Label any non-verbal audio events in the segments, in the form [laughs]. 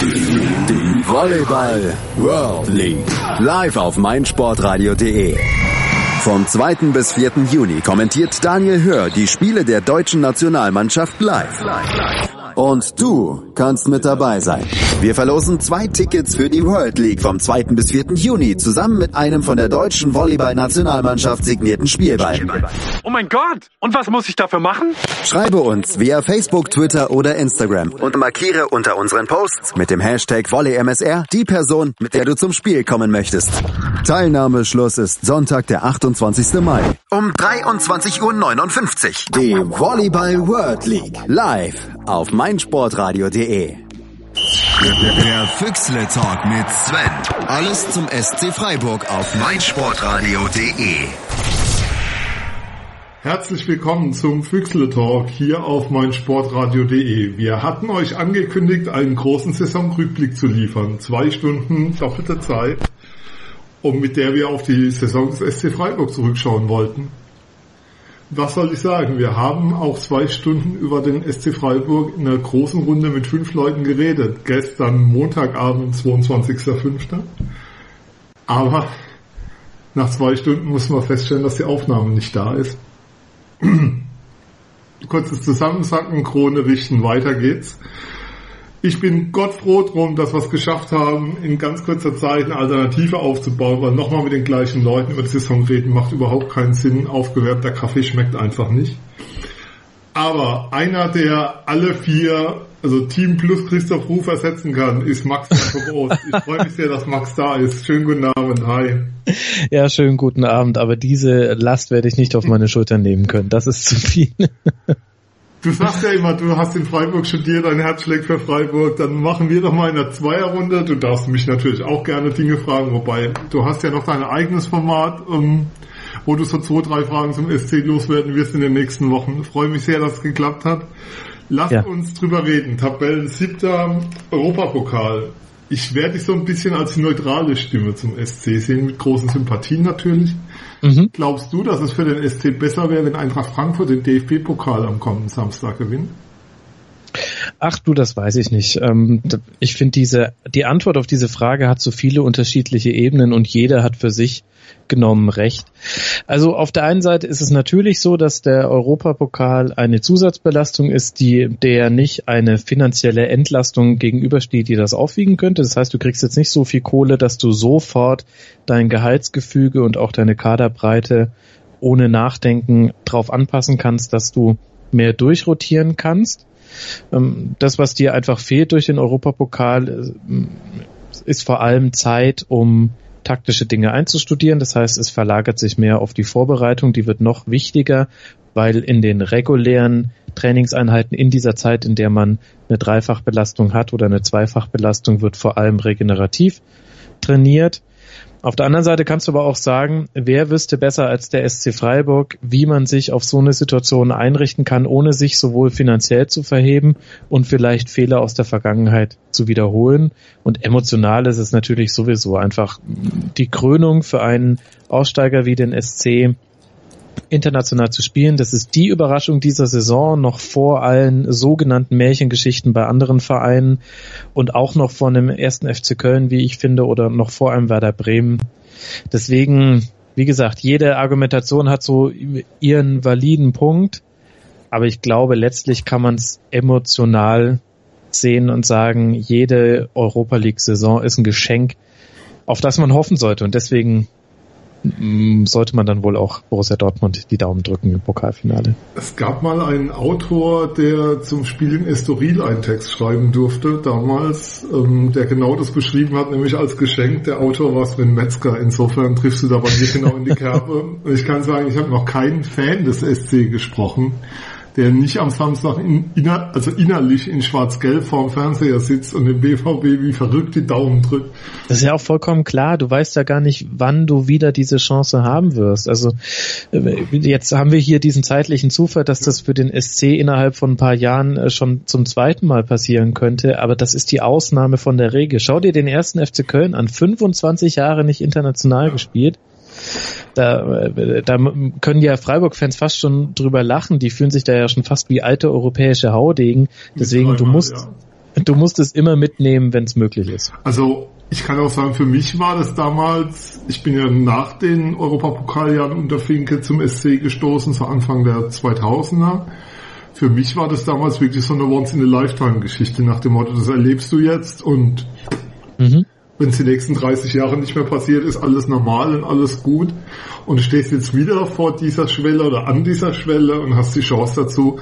Die Volleyball World League. Live auf meinsportradio.de. Vom 2. bis 4. Juni kommentiert Daniel Hör die Spiele der deutschen Nationalmannschaft live. Und du kannst mit dabei sein. Wir verlosen zwei Tickets für die World League vom 2. bis 4. Juni zusammen mit einem von der deutschen Volleyball-Nationalmannschaft signierten Spielball. Oh mein Gott! Und was muss ich dafür machen? Schreibe uns via Facebook, Twitter oder Instagram und markiere unter unseren Posts mit dem Hashtag VolleyMSR die Person, mit der du zum Spiel kommen möchtest. Teilnahmeschluss ist Sonntag, der 28. Mai um 23.59 Uhr. Die Volleyball World League live auf meinsportradio.de. Der Füchsle Talk mit Sven. Alles zum SC Freiburg auf meinsportradio.de. Herzlich willkommen zum Füchsle Talk hier auf meinsportradio.de. Wir hatten euch angekündigt, einen großen Saisonrückblick zu liefern. Zwei Stunden doppelte Zeit, um mit der wir auf die Saison des SC Freiburg zurückschauen wollten. Was soll ich sagen? Wir haben auch zwei Stunden über den SC Freiburg in einer großen Runde mit fünf Leuten geredet. Gestern Montagabend, 22.05. Aber nach zwei Stunden muss man feststellen, dass die Aufnahme nicht da ist. [clears throat] Kurzes Zusammensacken, Krone richten, weiter geht's. Ich bin Gott froh drum, dass wir es geschafft haben, in ganz kurzer Zeit eine Alternative aufzubauen, weil nochmal mit den gleichen Leuten über die Saison reden macht überhaupt keinen Sinn. Aufgewärmter Kaffee schmeckt einfach nicht. Aber einer, der alle vier, also Team plus Christoph Ruf ersetzen kann, ist Max Groß. Ich freue mich sehr, dass Max da ist. Schönen guten Abend. Hi. Ja, schönen guten Abend. Aber diese Last werde ich nicht auf meine Schultern nehmen können. Das ist zu viel. Du sagst ja immer, du hast in Freiburg studiert, dein Herz schlägt für Freiburg, dann machen wir doch mal in der Zweierrunde. Du darfst mich natürlich auch gerne Dinge fragen, wobei du hast ja noch dein eigenes Format, ähm, wo du so zwei, drei Fragen zum SC loswerden wirst in den nächsten Wochen. Ich freue mich sehr, dass es geklappt hat. Lass ja. uns drüber reden. Tabellen siebter Europapokal. Ich werde dich so ein bisschen als neutrale Stimme zum SC sehen, mit großen Sympathien natürlich. Mhm. Glaubst du, dass es für den SC besser wäre, wenn Eintracht Frankfurt den DFB-Pokal am kommenden Samstag gewinnt? Ach du, das weiß ich nicht. Ähm, ich finde diese, die Antwort auf diese Frage hat so viele unterschiedliche Ebenen und jeder hat für sich genommen recht. Also auf der einen Seite ist es natürlich so, dass der Europapokal eine Zusatzbelastung ist, die der nicht eine finanzielle Entlastung gegenübersteht, die das aufwiegen könnte. Das heißt, du kriegst jetzt nicht so viel Kohle, dass du sofort dein Gehaltsgefüge und auch deine Kaderbreite ohne Nachdenken drauf anpassen kannst, dass du mehr durchrotieren kannst. Ähm, das, was dir einfach fehlt durch den Europapokal, äh, ist vor allem Zeit, um taktische Dinge einzustudieren. Das heißt, es verlagert sich mehr auf die Vorbereitung, die wird noch wichtiger, weil in den regulären Trainingseinheiten in dieser Zeit, in der man eine Dreifachbelastung hat oder eine Zweifachbelastung, wird vor allem regenerativ trainiert. Auf der anderen Seite kannst du aber auch sagen, wer wüsste besser als der SC Freiburg, wie man sich auf so eine Situation einrichten kann, ohne sich sowohl finanziell zu verheben und vielleicht Fehler aus der Vergangenheit zu wiederholen. Und emotional ist es natürlich sowieso einfach die Krönung für einen Aussteiger wie den SC, international zu spielen. Das ist die Überraschung dieser Saison, noch vor allen sogenannten Märchengeschichten bei anderen Vereinen und auch noch vor einem ersten FC Köln, wie ich finde, oder noch vor einem Werder Bremen. Deswegen, wie gesagt, jede Argumentation hat so ihren validen Punkt, aber ich glaube, letztlich kann man es emotional sehen und sagen, jede Europa League-Saison ist ein Geschenk, auf das man hoffen sollte. Und deswegen sollte man dann wohl auch Borussia Dortmund die Daumen drücken im Pokalfinale. Es gab mal einen Autor, der zum Spiel in Estoril einen Text schreiben durfte, damals, ähm, der genau das beschrieben hat, nämlich als Geschenk. Der Autor war Sven Metzger. Insofern triffst du da bei mir genau in die Kerbe. [laughs] Ich kann sagen, ich habe noch keinen Fan des SC gesprochen der nicht am Samstag in, inner, also innerlich in schwarz-gelb vorm Fernseher sitzt und dem BVB wie verrückt die Daumen drückt. Das ist ja auch vollkommen klar. Du weißt ja gar nicht, wann du wieder diese Chance haben wirst. Also äh, jetzt haben wir hier diesen zeitlichen Zufall, dass das für den SC innerhalb von ein paar Jahren äh, schon zum zweiten Mal passieren könnte. Aber das ist die Ausnahme von der Regel. Schau dir den ersten FC Köln an. 25 Jahre nicht international ja. gespielt da, da können ja Freiburg-Fans fast schon drüber lachen. Die fühlen sich da ja schon fast wie alte europäische Haudegen. Deswegen, du musst, du musst es immer mitnehmen, wenn es möglich ist. Also ich kann auch sagen, für mich war das damals, ich bin ja nach den Europapokaljahren unter Finke zum SC gestoßen, so Anfang der 2000er. Für mich war das damals wirklich so eine Once-in-a-Lifetime-Geschichte nach dem Motto, das erlebst du jetzt und mhm. Wenn es die nächsten 30 Jahre nicht mehr passiert, ist alles normal und alles gut und du stehst jetzt wieder vor dieser Schwelle oder an dieser Schwelle und hast die Chance dazu,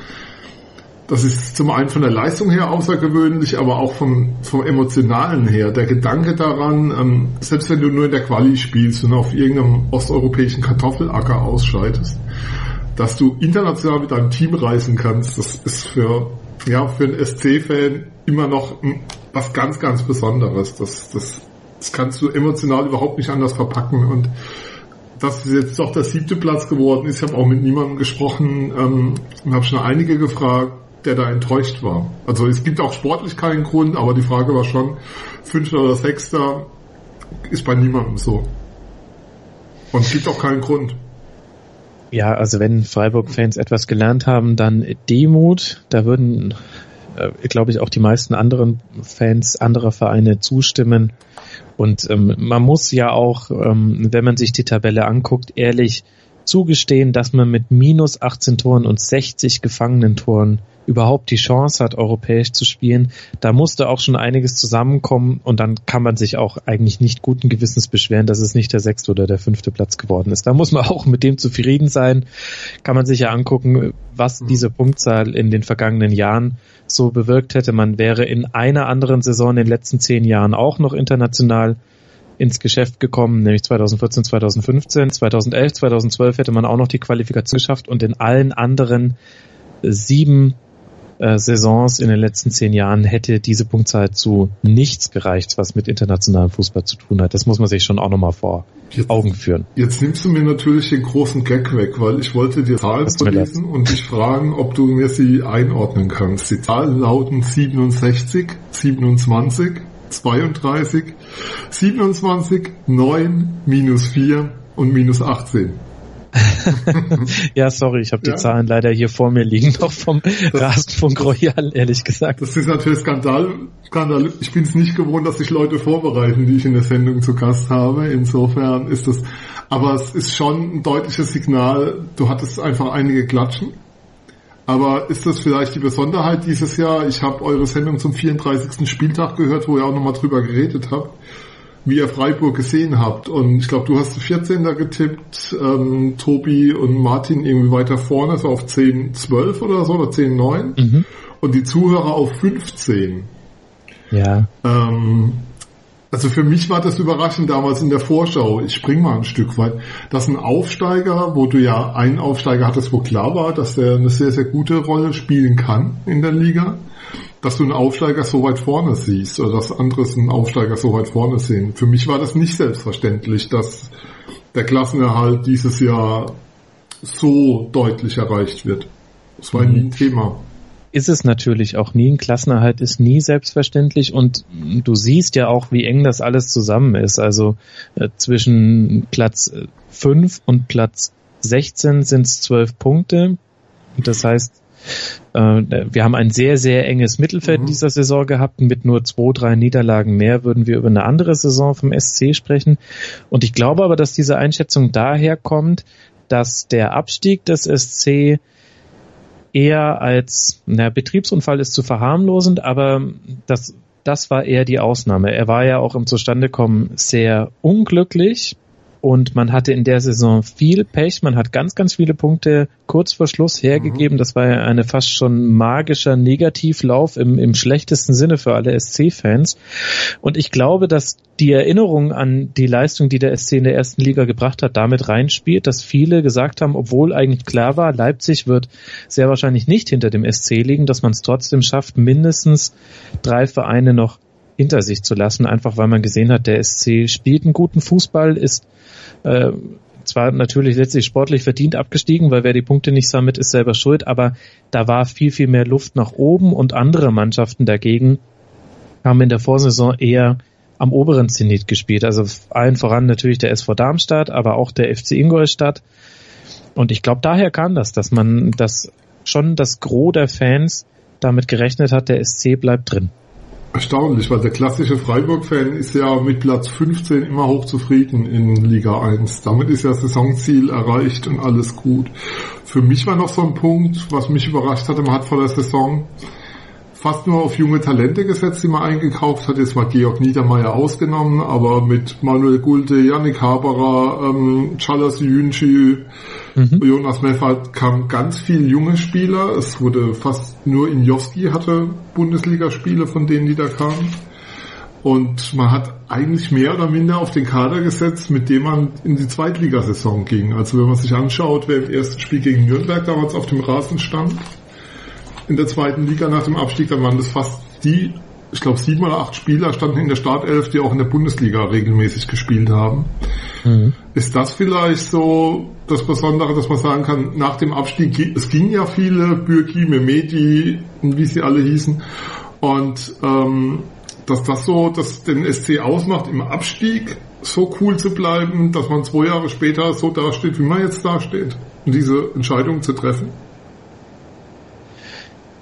das ist zum einen von der Leistung her außergewöhnlich, aber auch vom, vom Emotionalen her. Der Gedanke daran, ähm, selbst wenn du nur in der Quali spielst und auf irgendeinem osteuropäischen Kartoffelacker ausscheidest, dass du international mit deinem Team reisen kannst, das ist für, ja, für einen SC-Fan immer noch was ganz, ganz Besonderes. Das, das, das kannst du emotional überhaupt nicht anders verpacken und das ist jetzt doch der siebte Platz geworden ist. Ich habe auch mit niemandem gesprochen ähm, und habe schon einige gefragt, der da enttäuscht war. Also es gibt auch sportlich keinen Grund, aber die Frage war schon, fünfter oder sechster ist bei niemandem so. Und es gibt auch keinen Grund. Ja, also wenn Freiburg-Fans etwas gelernt haben, dann Demut. Da würden, äh, glaube ich, auch die meisten anderen Fans anderer Vereine zustimmen. Und ähm, man muss ja auch, ähm, wenn man sich die Tabelle anguckt, ehrlich zugestehen, dass man mit minus 18 Toren und 60 gefangenen Toren überhaupt die Chance hat, europäisch zu spielen. Da musste auch schon einiges zusammenkommen und dann kann man sich auch eigentlich nicht guten Gewissens beschweren, dass es nicht der sechste oder der fünfte Platz geworden ist. Da muss man [laughs] auch mit dem zufrieden sein. Kann man sich ja angucken, was mhm. diese Punktzahl in den vergangenen Jahren so bewirkt hätte. Man wäre in einer anderen Saison in den letzten zehn Jahren auch noch international ins Geschäft gekommen, nämlich 2014, 2015, 2011, 2012 hätte man auch noch die Qualifikation geschafft und in allen anderen sieben äh, Saisons in den letzten zehn Jahren hätte diese Punktzahl zu nichts gereicht, was mit internationalem Fußball zu tun hat. Das muss man sich schon auch nochmal vor jetzt, Augen führen. Jetzt nimmst du mir natürlich den großen Gag weg, weil ich wollte dir Zahlen vorlesen und dich fragen, ob du mir sie einordnen kannst. Die Zahlen lauten 67, 27, 32, 27, 9, minus 4 und minus 18. [laughs] ja, sorry, ich habe die ja. Zahlen leider hier vor mir liegen, noch vom Rasenfunk Royal, ehrlich gesagt. Das ist natürlich Skandal. Skandal. Ich bin es nicht gewohnt, dass sich Leute vorbereiten, die ich in der Sendung zu Gast habe. Insofern ist das, aber es ist schon ein deutliches Signal. Du hattest einfach einige Klatschen. Aber ist das vielleicht die Besonderheit dieses Jahr? Ich habe eure Sendung zum 34. Spieltag gehört, wo ihr auch nochmal drüber geredet habt wie ihr Freiburg gesehen habt. Und ich glaube, du hast 14 da getippt, ähm, Tobi und Martin irgendwie weiter vorne, so auf 10, 12 oder so, oder 10, 9. Mhm. Und die Zuhörer auf 15. Ja. Ähm, also für mich war das überraschend damals in der Vorschau, ich spring mal ein Stück weit, dass ein Aufsteiger, wo du ja einen Aufsteiger hattest, wo klar war, dass der eine sehr, sehr gute Rolle spielen kann in der Liga, dass du einen Aufsteiger so weit vorne siehst oder dass andere einen Aufsteiger so weit vorne sehen. Für mich war das nicht selbstverständlich, dass der Klassenerhalt dieses Jahr so deutlich erreicht wird. Das war mhm. nie ein Thema. Ist es natürlich auch nie. Ein Klassenerhalt ist nie selbstverständlich und du siehst ja auch, wie eng das alles zusammen ist. Also äh, zwischen Platz 5 und Platz 16 sind es 12 Punkte. Das heißt, äh, wir haben ein sehr, sehr enges Mittelfeld mhm. dieser Saison gehabt. Mit nur zwei, drei Niederlagen mehr würden wir über eine andere Saison vom SC sprechen. Und ich glaube aber, dass diese Einschätzung daher kommt, dass der Abstieg des SC eher als, na, Betriebsunfall ist zu verharmlosend, aber das, das war eher die Ausnahme. Er war ja auch im Zustandekommen sehr unglücklich und man hatte in der Saison viel Pech. Man hat ganz, ganz viele Punkte kurz vor Schluss hergegeben. Mhm. Das war ja eine fast schon magischer Negativlauf im, im schlechtesten Sinne für alle SC-Fans. Und ich glaube, dass die Erinnerung an die Leistung, die der SC in der ersten Liga gebracht hat, damit reinspielt, dass viele gesagt haben, obwohl eigentlich klar war, Leipzig wird sehr wahrscheinlich nicht hinter dem SC liegen, dass man es trotzdem schafft, mindestens drei Vereine noch hinter sich zu lassen, einfach weil man gesehen hat, der SC spielt einen guten Fußball, ist äh, zwar natürlich letztlich sportlich verdient abgestiegen, weil wer die Punkte nicht sammelt, ist selber schuld, aber da war viel, viel mehr Luft nach oben und andere Mannschaften dagegen haben in der Vorsaison eher am oberen Zenit gespielt. Also allen voran natürlich der SV Darmstadt, aber auch der FC Ingolstadt. Und ich glaube, daher kam das, dass man, dass schon das Gros der Fans damit gerechnet hat, der SC bleibt drin. Erstaunlich, weil der klassische Freiburg-Fan ist ja mit Platz 15 immer hochzufrieden in Liga 1. Damit ist ja Saisonziel erreicht und alles gut. Für mich war noch so ein Punkt, was mich überrascht hatte, man hat vor der Saison fast nur auf junge Talente gesetzt, die man eingekauft hat. Jetzt war Georg Niedermeyer ausgenommen, aber mit Manuel Gulte, Yannick Haberer, ähm, Chalas Yunchi, mhm. Jonas Meffert kamen ganz viele junge Spieler. Es wurde fast nur Injowski hatte Bundesligaspiele von denen, die da kamen. Und man hat eigentlich mehr oder minder auf den Kader gesetzt, mit dem man in die Zweitligasaison ging. Also wenn man sich anschaut, wer im ersten Spiel gegen Nürnberg damals auf dem Rasen stand, in der zweiten Liga nach dem Abstieg, dann waren das fast die, ich glaube sieben oder acht Spieler standen in der Startelf, die auch in der Bundesliga regelmäßig gespielt haben. Mhm. Ist das vielleicht so das Besondere, dass man sagen kann, nach dem Abstieg, es ging ja viele, Bürki, Memedi und wie sie alle hießen, und ähm, dass das so, dass den SC ausmacht, im Abstieg so cool zu bleiben, dass man zwei Jahre später so dasteht, wie man jetzt dasteht, und diese Entscheidung zu treffen?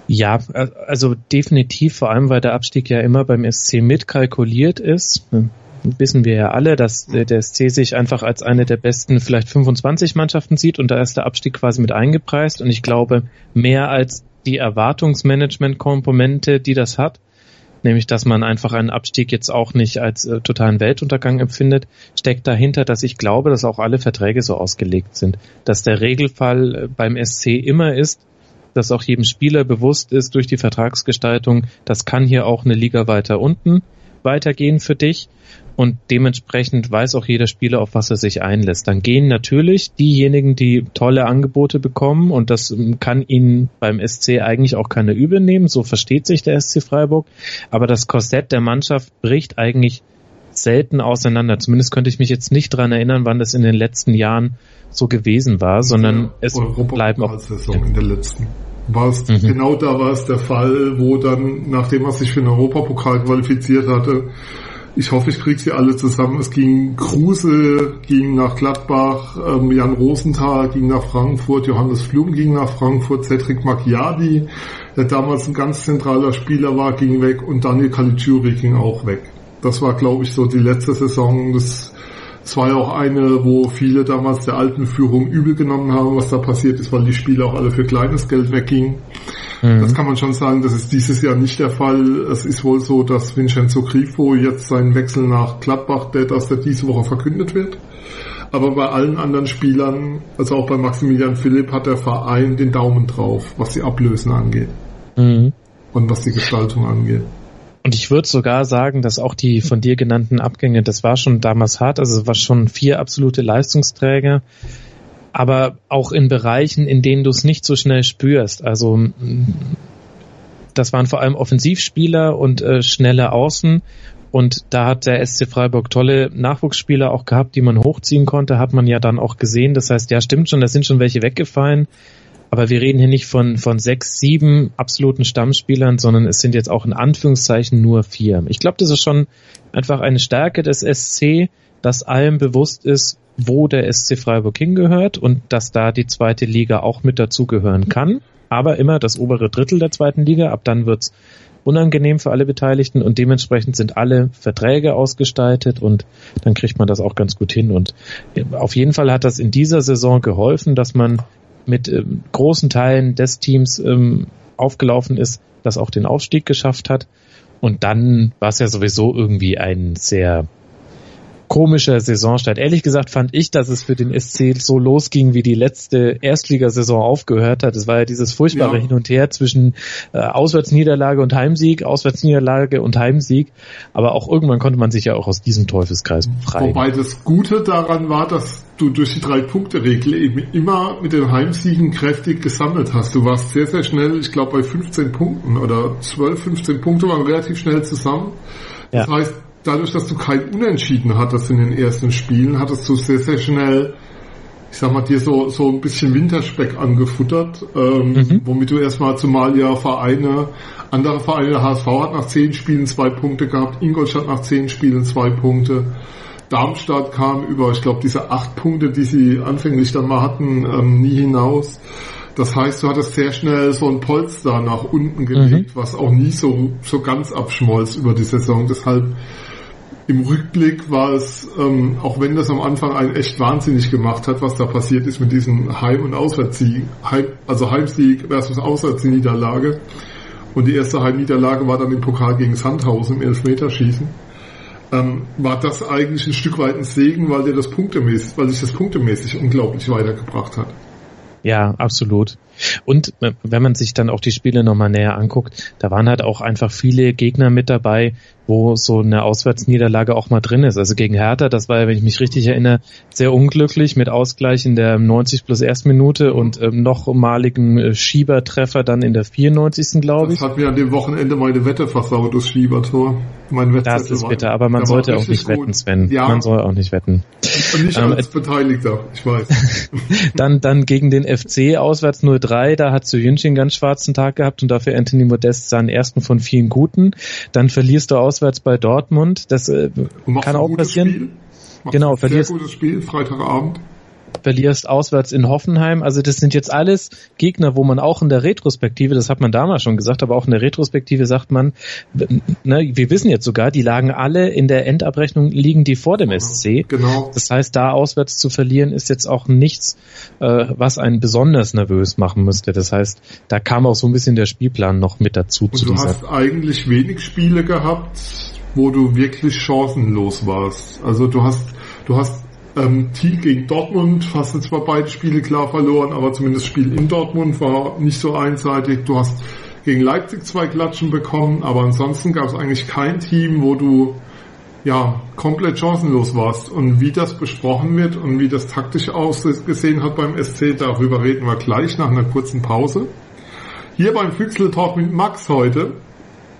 Ja, also definitiv, vor allem weil der Abstieg ja immer beim SC mitkalkuliert ist. Wissen wir ja alle, dass der SC sich einfach als eine der besten vielleicht 25 Mannschaften sieht und da ist der Abstieg quasi mit eingepreist und ich glaube mehr als die Erwartungsmanagement-Komponente, die das hat, nämlich dass man einfach einen Abstieg jetzt auch nicht als äh, totalen Weltuntergang empfindet, steckt dahinter, dass ich glaube, dass auch alle Verträge so ausgelegt sind, dass der Regelfall äh, beim SC immer ist, dass auch jedem Spieler bewusst ist durch die Vertragsgestaltung, das kann hier auch eine Liga weiter unten weitergehen für dich. Und dementsprechend weiß auch jeder Spieler, auf was er sich einlässt. Dann gehen natürlich diejenigen, die tolle Angebote bekommen. Und das kann ihnen beim SC eigentlich auch keine übel nehmen, so versteht sich der SC Freiburg, aber das Korsett der Mannschaft bricht eigentlich selten auseinander. Zumindest könnte ich mich jetzt nicht dran erinnern, wann das in den letzten Jahren so gewesen war, sondern es bleiben auch in der letzten war es mhm. genau da war es der Fall, wo dann, nachdem er sich für den Europapokal qualifiziert hatte, ich hoffe, ich kriege sie alle zusammen. Es ging Kruse, ging nach Gladbach, ähm, Jan Rosenthal ging nach Frankfurt, Johannes Flum ging nach Frankfurt, Cedric Macchiadi, der damals ein ganz zentraler Spieler war, ging weg und Daniel Caligiuri ging auch weg. Das war, glaube ich, so die letzte Saison des es war ja auch eine, wo viele damals der alten Führung übel genommen haben, was da passiert ist, weil die Spiele auch alle für kleines Geld weggingen. Mhm. Das kann man schon sagen, das ist dieses Jahr nicht der Fall. Es ist wohl so, dass Vincenzo Grifo jetzt seinen Wechsel nach Gladbach, der, dass der diese Woche verkündet wird. Aber bei allen anderen Spielern, also auch bei Maximilian Philipp, hat der Verein den Daumen drauf, was die Ablösen angeht. Mhm. Und was die Gestaltung angeht. Und ich würde sogar sagen, dass auch die von dir genannten Abgänge, das war schon damals hart, also es war schon vier absolute Leistungsträger, aber auch in Bereichen, in denen du es nicht so schnell spürst. Also das waren vor allem Offensivspieler und äh, schnelle Außen. Und da hat der SC Freiburg tolle Nachwuchsspieler auch gehabt, die man hochziehen konnte, hat man ja dann auch gesehen. Das heißt, ja, stimmt schon, da sind schon welche weggefallen. Aber wir reden hier nicht von, von sechs, sieben absoluten Stammspielern, sondern es sind jetzt auch in Anführungszeichen nur vier. Ich glaube, das ist schon einfach eine Stärke des SC, dass allem bewusst ist, wo der SC Freiburg hingehört und dass da die zweite Liga auch mit dazugehören kann. Aber immer das obere Drittel der zweiten Liga. Ab dann wird's unangenehm für alle Beteiligten und dementsprechend sind alle Verträge ausgestaltet und dann kriegt man das auch ganz gut hin. Und auf jeden Fall hat das in dieser Saison geholfen, dass man mit ähm, großen Teilen des Teams ähm, aufgelaufen ist, das auch den Aufstieg geschafft hat. Und dann war es ja sowieso irgendwie ein sehr komischer Saisonstart. Ehrlich gesagt fand ich, dass es für den SC so losging, wie die letzte Erstligasaison aufgehört hat. Es war ja dieses furchtbare ja. Hin und Her zwischen äh, Auswärtsniederlage und Heimsieg, Auswärtsniederlage und Heimsieg. Aber auch irgendwann konnte man sich ja auch aus diesem Teufelskreis befreien. Wobei das Gute daran war, dass du durch die Drei-Punkte-Regel eben immer mit den Heimsiegen kräftig gesammelt hast. Du warst sehr, sehr schnell, ich glaube bei 15 Punkten oder 12, 15 Punkte waren relativ schnell zusammen. Das ja. heißt, dadurch, dass du kein Unentschieden hattest in den ersten Spielen, hattest du sehr, sehr schnell, ich sag mal, dir so, so ein bisschen Winterspeck angefuttert, ähm, mhm. womit du erstmal zumal ja Vereine, andere Vereine, der HSV hat nach zehn Spielen zwei Punkte gehabt, Ingolstadt nach zehn Spielen zwei Punkte, Darmstadt kam über, ich glaube, diese acht Punkte, die sie anfänglich dann mal hatten, ähm, nie hinaus. Das heißt, du hattest sehr schnell so ein Polster nach unten gelegt, mhm. was auch nie so, so ganz abschmolz über die Saison. Deshalb im Rückblick war es, ähm, auch wenn das am Anfang einen echt wahnsinnig gemacht hat, was da passiert ist mit diesem Heim- und Auswärtssieg, Heim, also Heimsieg versus Auswärtsniederlage. Und die erste Heimniederlage war dann im Pokal gegen Sandhausen im Elfmeterschießen. Ähm, war das eigentlich ein Stück weit ein Segen, weil dir das punktemäßig, weil sich das punktemäßig unglaublich weitergebracht hat. Ja, absolut. Und äh, wenn man sich dann auch die Spiele nochmal näher anguckt, da waren halt auch einfach viele Gegner mit dabei, wo so eine Auswärtsniederlage auch mal drin ist. Also gegen Hertha, das war ja, wenn ich mich richtig erinnere, sehr unglücklich mit Ausgleich in der 90 plus Erstminute und ähm, nochmaligen äh, Schiebertreffer dann in der 94. glaube ich. Das hat mir an dem Wochenende meine Wette versaut, das Schiebertor. Mein das ist bitter, aber man sollte auch nicht gut. wetten, Sven. Ja. Man soll auch nicht wetten. Und nicht ähm, als Beteiligter, ich weiß. [laughs] dann, dann gegen den FC auswärts 0-3, da hat Jünchen einen ganz schwarzen Tag gehabt und dafür Anthony Modest seinen ersten von vielen guten. Dann verlierst du auswärts bei Dortmund, das äh, kann auch passieren. Genau, verlierst. Sehr gutes Spiel, Freitagabend verlierst auswärts in Hoffenheim. Also das sind jetzt alles Gegner, wo man auch in der Retrospektive, das hat man damals schon gesagt, aber auch in der Retrospektive sagt man, ne, wir wissen jetzt sogar, die lagen alle in der Endabrechnung, liegen die vor dem SC. Genau. Das heißt, da auswärts zu verlieren ist jetzt auch nichts, äh, was einen besonders nervös machen müsste. Das heißt, da kam auch so ein bisschen der Spielplan noch mit dazu. Und du hast eigentlich wenig Spiele gehabt, wo du wirklich chancenlos warst. Also du hast, du hast ähm, Thiel gegen Dortmund hast du zwar beide Spiele klar verloren, aber zumindest das Spiel in Dortmund war nicht so einseitig. Du hast gegen Leipzig zwei Klatschen bekommen, aber ansonsten gab es eigentlich kein Team, wo du ja komplett chancenlos warst. Und wie das besprochen wird und wie das taktisch ausgesehen hat beim SC, darüber reden wir gleich nach einer kurzen Pause. Hier beim Füchsel Talk mit Max heute,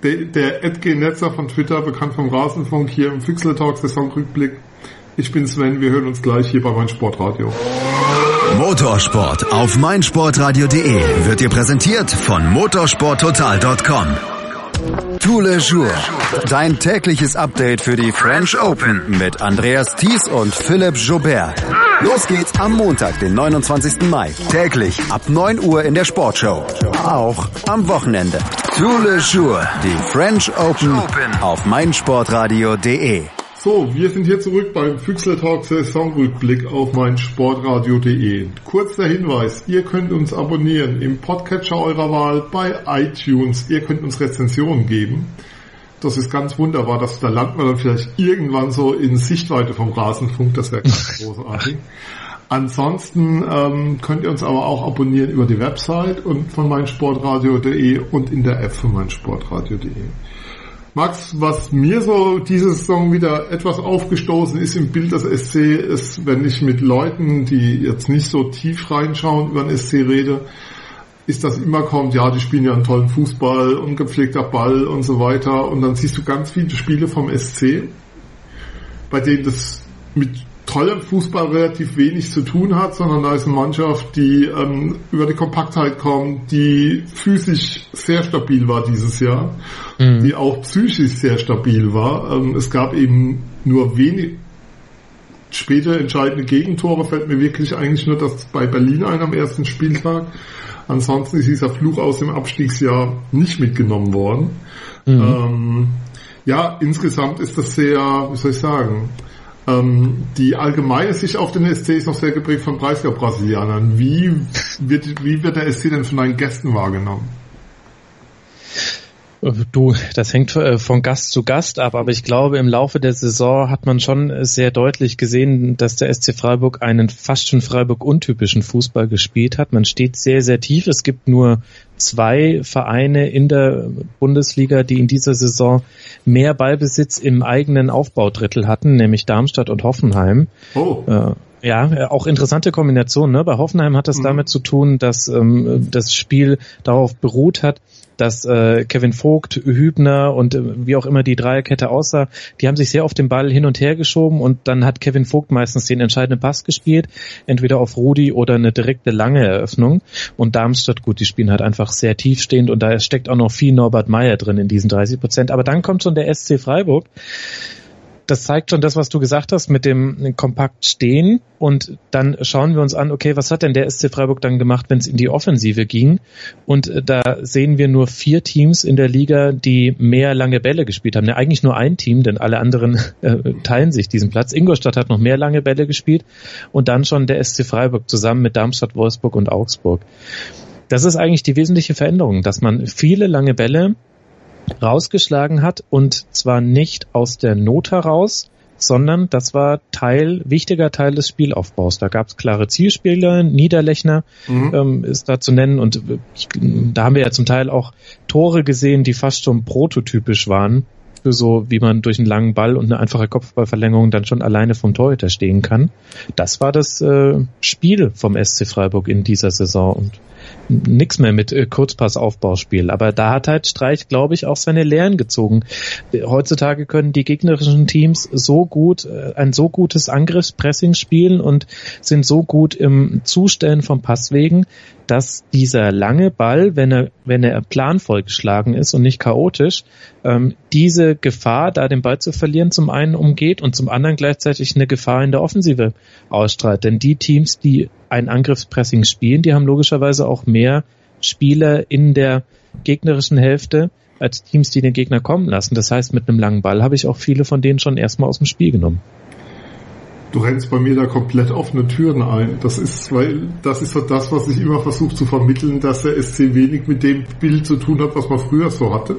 der, der Edge Netzer von Twitter, bekannt vom Rasenfunk, hier im Füchsel Talk Saisonrückblick ich bin Sven, wir hören uns gleich hier bei Meinsportradio. Motorsport auf meinsportradio.de wird dir präsentiert von motorsporttotal.com. Tous les jours, dein tägliches Update für die French Open mit Andreas Thies und Philipp Jobert. Los geht's am Montag, den 29. Mai. Täglich ab 9 Uhr in der Sportshow. Auch am Wochenende. Tous les jours, die French Open auf meinsportradio.de. So, wir sind hier zurück beim Füchsler Talk Saisonrückblick auf mein Sportradio.de. Kurzer Hinweis, ihr könnt uns abonnieren im Podcatcher eurer Wahl bei iTunes. Ihr könnt uns Rezensionen geben. Das ist ganz wunderbar, dass da landen wir dann vielleicht irgendwann so in Sichtweite vom Rasenfunk. Das wäre ganz [laughs] großartig. Ansonsten ähm, könnt ihr uns aber auch abonnieren über die Website und von meinsportradio.de und in der App von meinsportradio.de. Max, was mir so diese Saison wieder etwas aufgestoßen ist im Bild des SC, ist, wenn ich mit Leuten, die jetzt nicht so tief reinschauen, über den SC rede, ist das immer kommt, ja, die spielen ja einen tollen Fußball, ungepflegter Ball und so weiter. Und dann siehst du ganz viele Spiele vom SC, bei denen das mit tollem Fußball relativ wenig zu tun hat, sondern da ist eine Mannschaft, die ähm, über die Kompaktheit kommt, die physisch sehr stabil war dieses Jahr mhm. die auch psychisch sehr stabil war. Ähm, es gab eben nur wenig später entscheidende Gegentore, fällt mir wirklich eigentlich nur das bei Berlin ein am ersten Spieltag. Ansonsten ist dieser Fluch aus dem Abstiegsjahr nicht mitgenommen worden. Mhm. Ähm, ja, insgesamt ist das sehr, wie soll ich sagen, ähm, die allgemeine Sicht auf den SC ist noch sehr geprägt von Preisgau-Brasilianern. Wie wird, wie wird der SC denn von deinen Gästen wahrgenommen? Du, das hängt äh, von Gast zu Gast ab, aber ich glaube, im Laufe der Saison hat man schon sehr deutlich gesehen, dass der SC Freiburg einen fast schon Freiburg-untypischen Fußball gespielt hat. Man steht sehr, sehr tief. Es gibt nur zwei Vereine in der Bundesliga, die in dieser Saison mehr Ballbesitz im eigenen Aufbaudrittel hatten, nämlich Darmstadt und Hoffenheim. Oh. Äh, ja, auch interessante Kombination. Ne? Bei Hoffenheim hat das mhm. damit zu tun, dass ähm, das Spiel darauf beruht hat, dass äh, Kevin Vogt, Hübner und äh, wie auch immer die Dreierkette aussah, die haben sich sehr auf den Ball hin und her geschoben und dann hat Kevin Vogt meistens den entscheidenden Pass gespielt, entweder auf Rudi oder eine direkte lange Eröffnung. Und Darmstadt, gut, die spielen halt einfach sehr tiefstehend und da steckt auch noch viel Norbert Meyer drin in diesen 30 Prozent. Aber dann kommt schon der SC Freiburg das zeigt schon das, was du gesagt hast mit dem kompakt stehen und dann schauen wir uns an, okay, was hat denn der SC Freiburg dann gemacht, wenn es in die Offensive ging? Und äh, da sehen wir nur vier Teams in der Liga, die mehr lange Bälle gespielt haben. Ja, eigentlich nur ein Team, denn alle anderen [laughs] äh, teilen sich diesen Platz. Ingolstadt hat noch mehr lange Bälle gespielt und dann schon der SC Freiburg zusammen mit Darmstadt, Wolfsburg und Augsburg. Das ist eigentlich die wesentliche Veränderung, dass man viele lange Bälle rausgeschlagen hat und zwar nicht aus der Not heraus, sondern das war Teil, wichtiger Teil des Spielaufbaus. Da gab es klare Zielspieler, Niederlechner mhm. ähm, ist da zu nennen und ich, da haben wir ja zum Teil auch Tore gesehen, die fast schon prototypisch waren für so, wie man durch einen langen Ball und eine einfache Kopfballverlängerung dann schon alleine vom Torhüter stehen kann. Das war das äh, Spiel vom SC Freiburg in dieser Saison und nix mehr mit äh, Kurzpassaufbauspiel. Aber da hat halt Streich, glaube ich, auch seine Lehren gezogen. Heutzutage können die gegnerischen Teams so gut, äh, ein so gutes Angriffspressing spielen und sind so gut im Zustellen von Passwegen, dass dieser lange Ball, wenn er, wenn er planvoll geschlagen ist und nicht chaotisch, ähm, diese Gefahr, da den Ball zu verlieren, zum einen umgeht und zum anderen gleichzeitig eine Gefahr in der Offensive ausstrahlt. Denn die Teams, die ein Angriffspressing spielen, die haben logischerweise auch mehr Spieler in der gegnerischen Hälfte als Teams, die den Gegner kommen lassen. Das heißt, mit einem langen Ball habe ich auch viele von denen schon erstmal aus dem Spiel genommen du rennst bei mir da komplett offene Türen ein. Das ist, weil das ist so das, was ich immer versuche zu vermitteln, dass der SC wenig mit dem Bild zu tun hat, was man früher so hatte.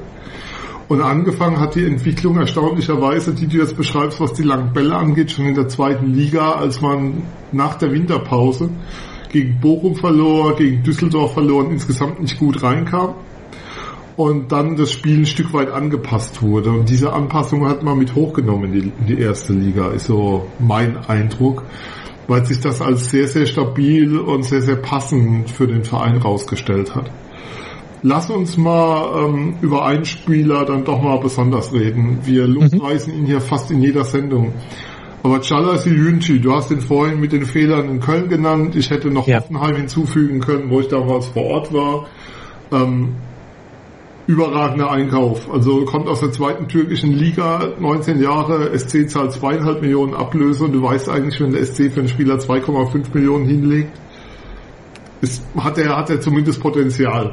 Und angefangen hat die Entwicklung erstaunlicherweise, die du jetzt beschreibst, was die langen Bälle angeht, schon in der zweiten Liga, als man nach der Winterpause gegen Bochum verlor, gegen Düsseldorf verlor und insgesamt nicht gut reinkam und dann das Spiel ein Stück weit angepasst wurde. Und diese Anpassung hat man mit hochgenommen in die, in die erste Liga, ist so mein Eindruck, weil sich das als sehr, sehr stabil und sehr, sehr passend für den Verein rausgestellt hat. Lass uns mal ähm, über einen Spieler dann doch mal besonders reden. Wir lobpreisen mhm. ihn hier fast in jeder Sendung. Aber Chala Silyunchi, du hast ihn vorhin mit den Fehlern in Köln genannt. Ich hätte noch ja. Hoffenheim hinzufügen können, wo ich damals vor Ort war. Ähm, überragender Einkauf. Also kommt aus der zweiten türkischen Liga, 19 Jahre, SC zahlt zweieinhalb Millionen Ablöse und du weißt eigentlich, wenn der SC für einen Spieler 2,5 Millionen hinlegt, ist, hat er hat er zumindest Potenzial.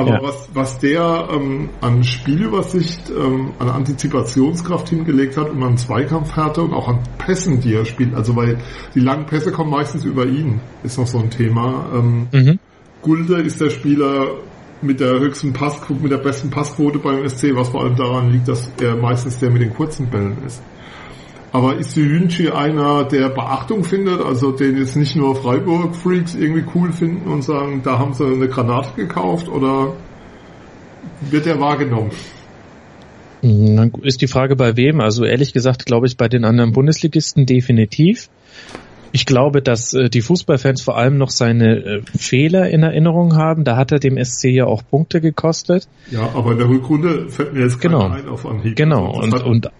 Aber ja. was, was der ähm, an Spielübersicht, ähm, an Antizipationskraft hingelegt hat und an Zweikampfhärte und auch an Pässen, die er spielt, also weil die langen Pässe kommen meistens über ihn, ist noch so ein Thema. Ähm, mhm. Gulde ist der Spieler, mit der höchsten Passquote, mit der besten Passquote beim SC, was vor allem daran liegt, dass er meistens der mit den kurzen Bällen ist. Aber ist Yunchi einer, der Beachtung findet, also den jetzt nicht nur Freiburg-Freaks irgendwie cool finden und sagen, da haben sie eine Granate gekauft oder wird er wahrgenommen? Dann ist die Frage bei wem? Also ehrlich gesagt glaube ich bei den anderen Bundesligisten definitiv. Ich glaube, dass äh, die Fußballfans vor allem noch seine äh, Fehler in Erinnerung haben. Da hat er dem SC ja auch Punkte gekostet. Ja, aber in der Rückrunde fällt mir jetzt genau. ein auf Anhieb. Genau, und, und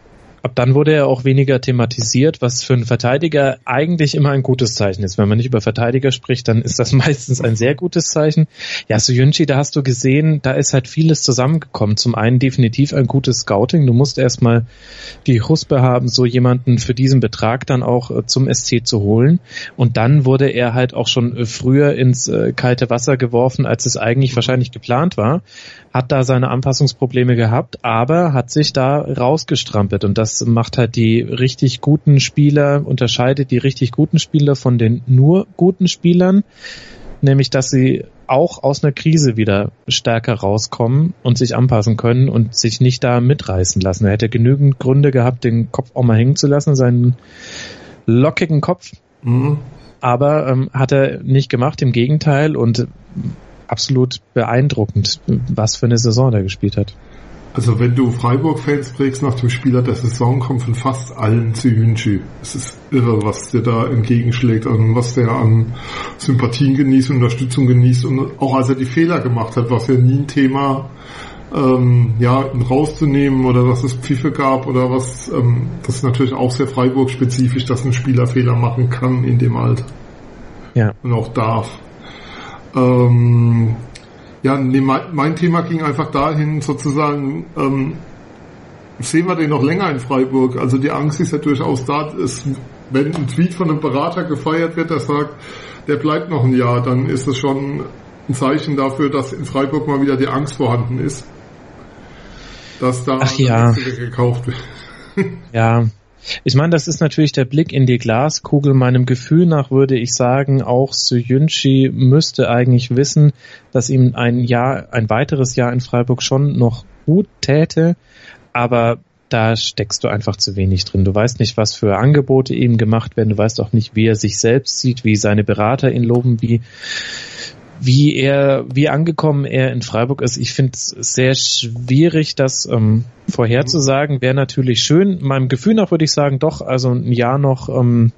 Ab dann wurde er auch weniger thematisiert, was für einen Verteidiger eigentlich immer ein gutes Zeichen ist. Wenn man nicht über Verteidiger spricht, dann ist das [laughs] meistens ein sehr gutes Zeichen. Ja, so Yunchi, da hast du gesehen, da ist halt vieles zusammengekommen. Zum einen definitiv ein gutes Scouting. Du musst erstmal die Huspe haben, so jemanden für diesen Betrag dann auch äh, zum SC zu holen. Und dann wurde er halt auch schon äh, früher ins äh, kalte Wasser geworfen, als es eigentlich wahrscheinlich geplant war. Hat da seine Anpassungsprobleme gehabt, aber hat sich da rausgestrampelt und das macht halt die richtig guten Spieler, unterscheidet die richtig guten Spieler von den nur guten Spielern, nämlich dass sie auch aus einer Krise wieder stärker rauskommen und sich anpassen können und sich nicht da mitreißen lassen. Er hätte genügend Gründe gehabt, den Kopf auch mal hängen zu lassen, seinen lockigen Kopf. Mhm. Aber ähm, hat er nicht gemacht, im Gegenteil und absolut beeindruckend, was für eine Saison er gespielt hat. Also wenn du Freiburg-Fans prägst nach dem Spieler der Saison, kommt von fast allen zu Yunchi. Es ist irre, was der da entgegenschlägt und was der an Sympathien genießt, Unterstützung genießt und auch als er die Fehler gemacht hat, was ja nie ein Thema ähm, ja, rauszunehmen oder dass es Pfiffe gab oder was, ähm, das ist natürlich auch sehr Freiburg-spezifisch, dass ein Spieler Fehler machen kann in dem Alter. Ja. Und auch darf. Ähm, ja, nee, mein, Thema ging einfach dahin, sozusagen, ähm, sehen wir den noch länger in Freiburg. Also die Angst ist ja durchaus da, es, wenn ein Tweet von einem Berater gefeiert wird, der sagt, der bleibt noch ein Jahr, dann ist es schon ein Zeichen dafür, dass in Freiburg mal wieder die Angst vorhanden ist. Dass da Ach ja. gekauft wird. ja, ich meine, das ist natürlich der Blick in die Glaskugel. Meinem Gefühl nach würde ich sagen, auch Suyunchi müsste eigentlich wissen, dass ihm ein Jahr, ein weiteres Jahr in Freiburg schon noch gut täte. Aber da steckst du einfach zu wenig drin. Du weißt nicht, was für Angebote ihm gemacht werden. Du weißt auch nicht, wie er sich selbst sieht, wie seine Berater ihn loben, wie wie er, wie angekommen er in Freiburg ist. Ich finde es sehr schwierig, das ähm, vorherzusagen. Wäre natürlich schön. Meinem Gefühl nach würde ich sagen, doch, also ein Jahr noch ähm,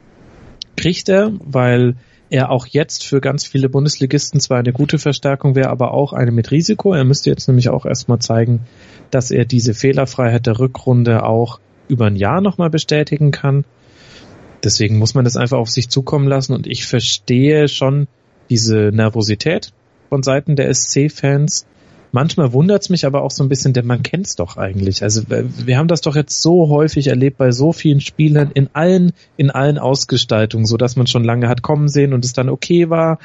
kriegt er, weil er auch jetzt für ganz viele Bundesligisten zwar eine gute Verstärkung wäre, aber auch eine mit Risiko. Er müsste jetzt nämlich auch erstmal zeigen, dass er diese Fehlerfreiheit der Rückrunde auch über ein Jahr nochmal bestätigen kann. Deswegen muss man das einfach auf sich zukommen lassen und ich verstehe schon, diese Nervosität von Seiten der SC-Fans. Manchmal wundert es mich aber auch so ein bisschen, denn man kennt es doch eigentlich. Also wir haben das doch jetzt so häufig erlebt bei so vielen Spielern in allen in allen Ausgestaltungen, so dass man schon lange hat kommen sehen und es dann okay war,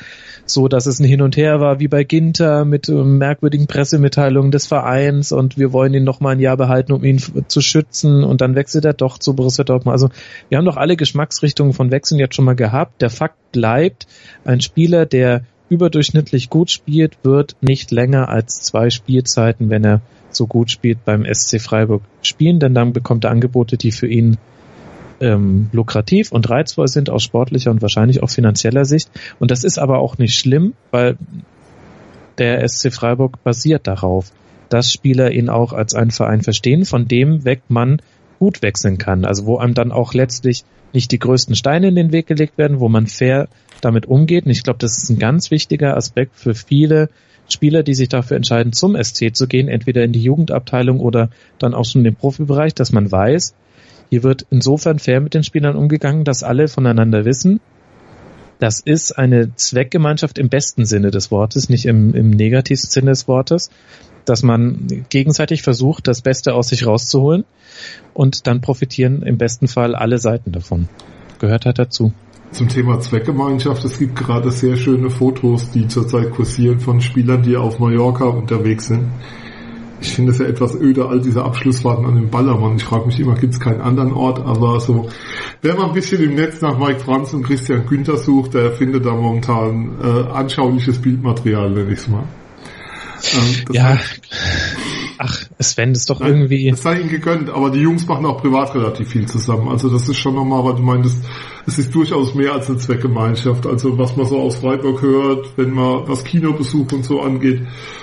so dass es ein Hin und Her war wie bei Ginter mit äh, merkwürdigen Pressemitteilungen des Vereins und wir wollen ihn noch mal ein Jahr behalten, um ihn zu schützen und dann wechselt er doch zu Borussia Dortmund. Also wir haben doch alle Geschmacksrichtungen von Wechseln jetzt schon mal gehabt. Der Fakt bleibt, ein Spieler, der überdurchschnittlich gut spielt, wird nicht länger als zwei Spielzeiten, wenn er so gut spielt, beim SC Freiburg spielen, denn dann bekommt er Angebote, die für ihn ähm, lukrativ und reizvoll sind aus sportlicher und wahrscheinlich auch finanzieller Sicht. Und das ist aber auch nicht schlimm, weil der SC Freiburg basiert darauf, dass Spieler ihn auch als einen Verein verstehen, von dem weg man gut wechseln kann. Also wo einem dann auch letztlich nicht die größten Steine in den Weg gelegt werden, wo man fair damit umgeht. Und ich glaube, das ist ein ganz wichtiger Aspekt für viele Spieler, die sich dafür entscheiden, zum SC zu gehen, entweder in die Jugendabteilung oder dann auch schon in den Profibereich, dass man weiß, hier wird insofern fair mit den Spielern umgegangen, dass alle voneinander wissen, das ist eine Zweckgemeinschaft im besten Sinne des Wortes, nicht im, im negativsten Sinne des Wortes, dass man gegenseitig versucht, das Beste aus sich rauszuholen und dann profitieren im besten Fall alle Seiten davon. Gehört halt dazu. Zum Thema Zweckgemeinschaft, es gibt gerade sehr schöne Fotos, die zurzeit kursieren von Spielern, die auf Mallorca unterwegs sind. Ich finde es ja etwas öde, all diese Abschlussfahrten an den Ballermann. Ich frage mich immer, gibt es keinen anderen Ort? Aber so, wer mal ein bisschen im Netz nach Mike Franz und Christian Günther sucht, der findet da momentan äh, anschauliches Bildmaterial, nenne ich es mal. Ähm, ja, ach, Sven ist doch irgendwie. Es sei ihnen gegönnt, aber die Jungs machen auch privat relativ viel zusammen. Also das ist schon nochmal, weil du meintest, es ist durchaus mehr als eine Zweckgemeinschaft. Also was man so aus Freiburg hört, wenn man was Kinobesuch und so angeht,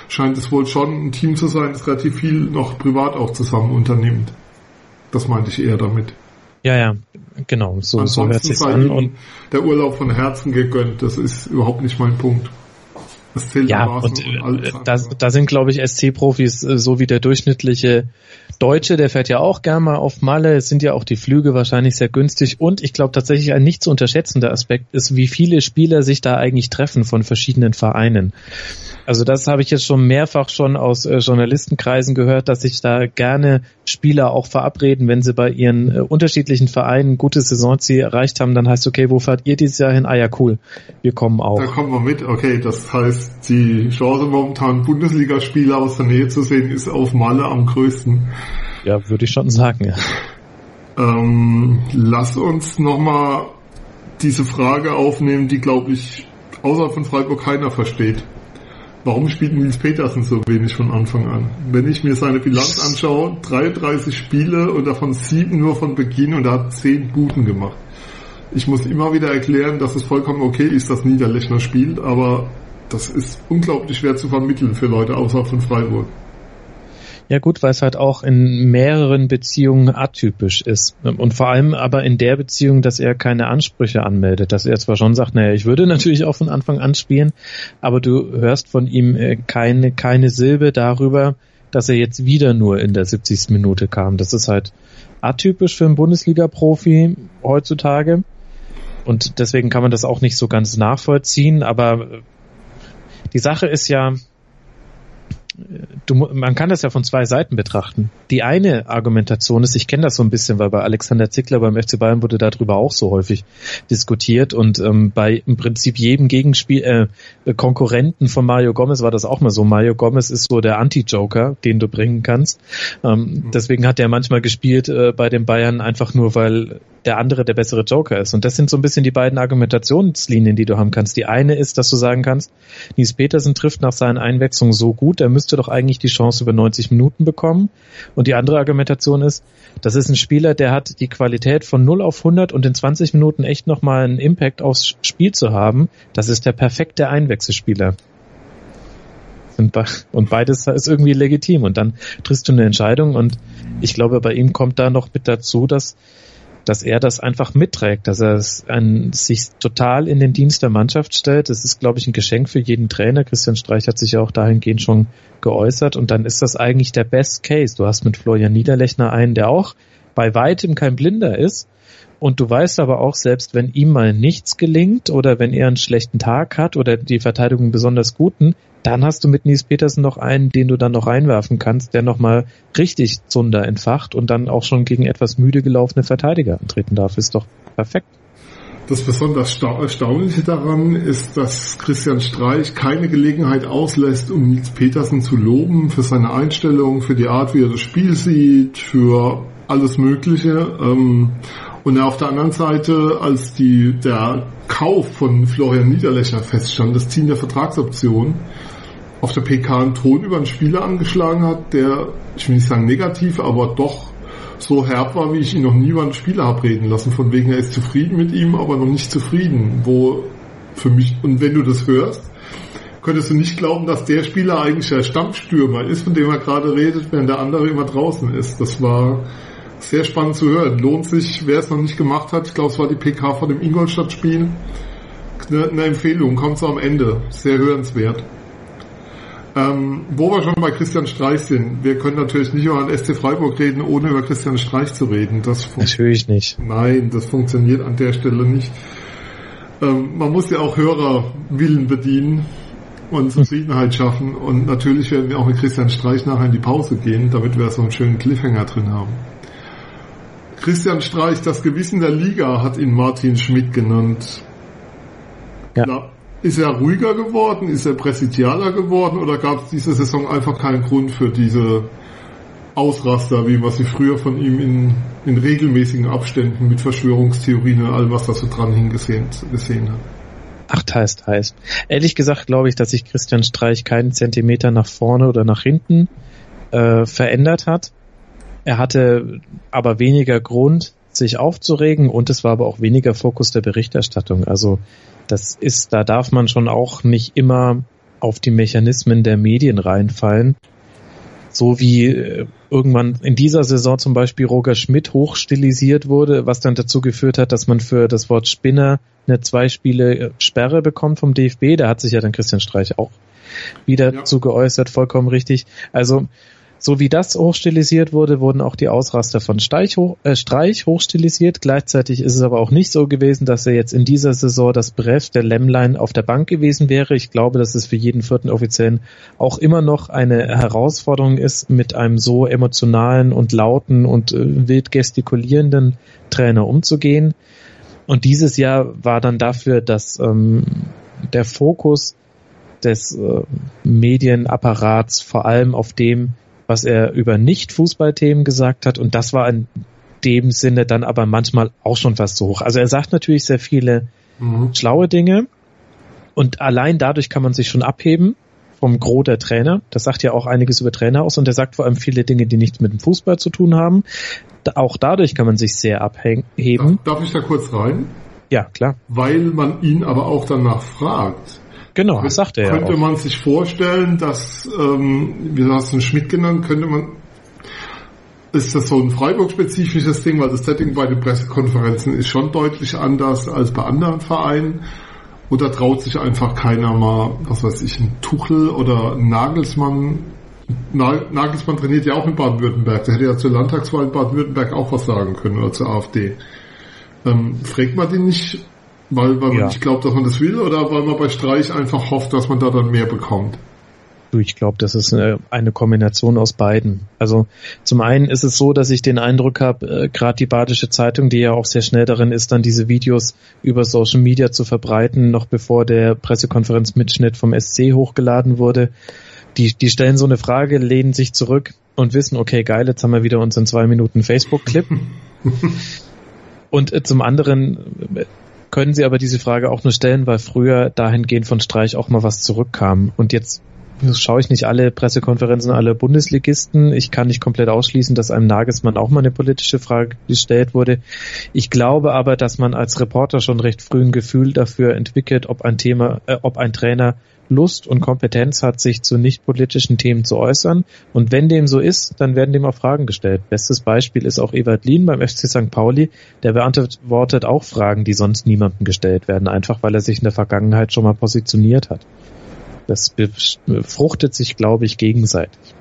scheint es wohl schon ein Team zu sein, das relativ viel noch privat auch zusammen unternimmt. Das meinte ich eher damit. Ja, ja, genau, so, so hört sich an. Und der Urlaub von Herzen gegönnt, das ist überhaupt nicht mein Punkt. Das zählt ja, und äh, da, da sind, glaube ich, SC-Profis äh, so wie der durchschnittliche Deutsche, der fährt ja auch gern mal auf Malle. Es sind ja auch die Flüge wahrscheinlich sehr günstig. Und ich glaube tatsächlich ein nicht zu unterschätzender Aspekt ist, wie viele Spieler sich da eigentlich treffen von verschiedenen Vereinen. Also das habe ich jetzt schon mehrfach schon aus äh, Journalistenkreisen gehört, dass sich da gerne Spieler auch verabreden, wenn sie bei ihren äh, unterschiedlichen Vereinen gute Saisonziel erreicht haben, dann heißt okay, wo fahrt ihr dieses Jahr hin? Ah ja, cool, wir kommen auch. Da kommen wir mit, okay, das heißt, die Chance momentan Bundesligaspieler aus der Nähe zu sehen, ist auf Malle am größten. Ja, würde ich schon sagen, ja. Ähm, lass uns nochmal diese Frage aufnehmen, die glaube ich außer von Freiburg keiner versteht. Warum spielt Nils Petersen so wenig von Anfang an? Wenn ich mir seine Bilanz anschaue, 33 Spiele und davon sieben nur von Beginn und er hat zehn Buten gemacht. Ich muss immer wieder erklären, dass es vollkommen okay ist, dass Niederlechner spielt, aber das ist unglaublich schwer zu vermitteln für Leute außerhalb von Freiburg. Ja gut, weil es halt auch in mehreren Beziehungen atypisch ist. Und vor allem aber in der Beziehung, dass er keine Ansprüche anmeldet. Dass er zwar schon sagt, naja, ich würde natürlich auch von Anfang an spielen, aber du hörst von ihm äh, keine, keine Silbe darüber, dass er jetzt wieder nur in der 70. Minute kam. Das ist halt atypisch für einen Bundesliga-Profi heutzutage. Und deswegen kann man das auch nicht so ganz nachvollziehen. Aber die Sache ist ja, du, man kann das ja von zwei Seiten betrachten. Die eine Argumentation ist, ich kenne das so ein bisschen, weil bei Alexander Zickler beim FC Bayern wurde darüber auch so häufig diskutiert und ähm, bei im Prinzip jedem Gegenspiel äh, Konkurrenten von Mario Gomez war das auch mal so. Mario Gomez ist so der Anti-Joker, den du bringen kannst. Ähm, mhm. Deswegen hat er manchmal gespielt äh, bei den Bayern einfach nur, weil der andere der bessere Joker ist. Und das sind so ein bisschen die beiden Argumentationslinien, die du haben kannst. Die eine ist, dass du sagen kannst, Nies Petersen trifft nach seinen Einwechslungen so gut, er müsste doch eigentlich die Chance über 90 Minuten bekommen. Und die andere Argumentation ist, das ist ein Spieler, der hat die Qualität von 0 auf 100 und in 20 Minuten echt nochmal einen Impact aufs Spiel zu haben. Das ist der perfekte Einwechselspieler. Und beides ist irgendwie legitim. Und dann triffst du eine Entscheidung. Und ich glaube, bei ihm kommt da noch mit dazu, dass dass er das einfach mitträgt, dass er ein, sich total in den Dienst der Mannschaft stellt. Das ist, glaube ich, ein Geschenk für jeden Trainer. Christian Streich hat sich ja auch dahingehend schon geäußert und dann ist das eigentlich der Best Case. Du hast mit Florian Niederlechner einen, der auch bei weitem kein Blinder ist, und du weißt aber auch, selbst wenn ihm mal nichts gelingt oder wenn er einen schlechten Tag hat oder die Verteidigung besonders guten, dann hast du mit Nies Petersen noch einen, den du dann noch reinwerfen kannst, der nochmal richtig Zunder entfacht und dann auch schon gegen etwas müde gelaufene Verteidiger antreten darf. Ist doch perfekt. Das besonders Erstaunliche daran ist, dass Christian Streich keine Gelegenheit auslässt, um Nils Petersen zu loben für seine Einstellung, für die Art, wie er das Spiel sieht, für alles Mögliche. Ähm, und auf der anderen Seite, als die, der Kauf von Florian Niederlechner feststand, das Ziehen der Vertragsoption, auf der PK einen Ton über einen Spieler angeschlagen hat, der, ich will nicht sagen negativ, aber doch so herb war, wie ich ihn noch nie über einen Spieler habe reden lassen, von wegen er ist zufrieden mit ihm, aber noch nicht zufrieden, wo für mich, und wenn du das hörst, könntest du nicht glauben, dass der Spieler eigentlich der Stammstürmer ist, von dem er gerade redet, während der andere immer draußen ist. Das war, sehr spannend zu hören. Lohnt sich, wer es noch nicht gemacht hat, ich glaube, es war die PK von dem Ingolstadt-Spiel. Eine, eine, Empfehlung, kommt so am Ende. Sehr hörenswert. Ähm, wo wir schon bei Christian Streich sind, wir können natürlich nicht über den SC Freiburg reden, ohne über Christian Streich zu reden. Das natürlich nicht. Nein, das funktioniert an der Stelle nicht. Ähm, man muss ja auch Hörerwillen bedienen und Zufriedenheit schaffen. Und natürlich werden wir auch mit Christian Streich nachher in die Pause gehen, damit wir so einen schönen Cliffhanger drin haben. Christian Streich, das Gewissen der Liga, hat ihn Martin Schmidt genannt. Ja. Na, ist er ruhiger geworden? Ist er präsidialer geworden? Oder gab es diese Saison einfach keinen Grund für diese Ausraster, wie man sie früher von ihm in, in regelmäßigen Abständen mit Verschwörungstheorien und allem, was da so dran hingesehen gesehen hat? Ach, heißt, heißt. Ehrlich gesagt glaube ich, dass sich Christian Streich keinen Zentimeter nach vorne oder nach hinten äh, verändert hat. Er hatte aber weniger Grund, sich aufzuregen und es war aber auch weniger Fokus der Berichterstattung. Also das ist, da darf man schon auch nicht immer auf die Mechanismen der Medien reinfallen. So wie äh, irgendwann in dieser Saison zum Beispiel Roger Schmidt hochstilisiert wurde, was dann dazu geführt hat, dass man für das Wort Spinner eine zwei Spiele äh, Sperre bekommt vom DFB. Da hat sich ja dann Christian Streich auch wieder ja. zu geäußert, vollkommen richtig. Also so wie das hochstilisiert wurde, wurden auch die Ausraster von Streich, hoch, äh, Streich hochstilisiert. Gleichzeitig ist es aber auch nicht so gewesen, dass er jetzt in dieser Saison das Brett der Lämmlein auf der Bank gewesen wäre. Ich glaube, dass es für jeden vierten Offiziellen auch immer noch eine Herausforderung ist, mit einem so emotionalen und lauten und äh, wild gestikulierenden Trainer umzugehen. Und dieses Jahr war dann dafür, dass ähm, der Fokus des äh, Medienapparats vor allem auf dem was er über Nicht-Fußballthemen gesagt hat und das war in dem Sinne dann aber manchmal auch schon fast so hoch. Also er sagt natürlich sehr viele mhm. schlaue Dinge und allein dadurch kann man sich schon abheben vom Gros der Trainer. Das sagt ja auch einiges über Trainer aus und er sagt vor allem viele Dinge, die nichts mit dem Fußball zu tun haben. Auch dadurch kann man sich sehr abheben. Darf, darf ich da kurz rein? Ja, klar. Weil man ihn aber auch danach fragt. Genau, das sagt er ja. Könnte man sich vorstellen, dass, ähm, wie hast du Schmidt genannt, könnte man, ist das so ein Freiburg-spezifisches Ding, weil das Setting bei den Pressekonferenzen ist schon deutlich anders als bei anderen Vereinen. Oder traut sich einfach keiner mal, was weiß ich, ein Tuchel oder ein Nagelsmann. Nagelsmann trainiert ja auch in Baden-Württemberg. Der hätte ja zur Landtagswahl in Baden-Württemberg auch was sagen können oder zur AfD. Ähm, fragt man den nicht, weil, weil ja. man nicht glaubt, dass man das will oder weil man bei Streich einfach hofft, dass man da dann mehr bekommt? ich glaube, das ist eine, eine, Kombination aus beiden. Also zum einen ist es so, dass ich den Eindruck habe, äh, gerade die Badische Zeitung, die ja auch sehr schnell darin ist, dann diese Videos über Social Media zu verbreiten, noch bevor der Pressekonferenzmitschnitt vom SC hochgeladen wurde, die, die stellen so eine Frage, lehnen sich zurück und wissen, okay, geil, jetzt haben wir wieder unseren zwei Minuten Facebook-Clip. [laughs] und äh, zum anderen äh, können sie aber diese Frage auch nur stellen, weil früher dahingehend von Streich auch mal was zurückkam. Und jetzt schaue ich nicht alle Pressekonferenzen aller Bundesligisten. Ich kann nicht komplett ausschließen, dass einem Nagelsmann auch mal eine politische Frage gestellt wurde. Ich glaube aber, dass man als Reporter schon recht früh ein Gefühl dafür entwickelt, ob ein Thema, äh, ob ein Trainer Lust und Kompetenz hat, sich zu nicht politischen Themen zu äußern. Und wenn dem so ist, dann werden dem auch Fragen gestellt. Bestes Beispiel ist auch Ewald Lien beim FC St. Pauli. Der beantwortet auch Fragen, die sonst niemandem gestellt werden, einfach weil er sich in der Vergangenheit schon mal positioniert hat. Das befruchtet sich, glaube ich, gegenseitig.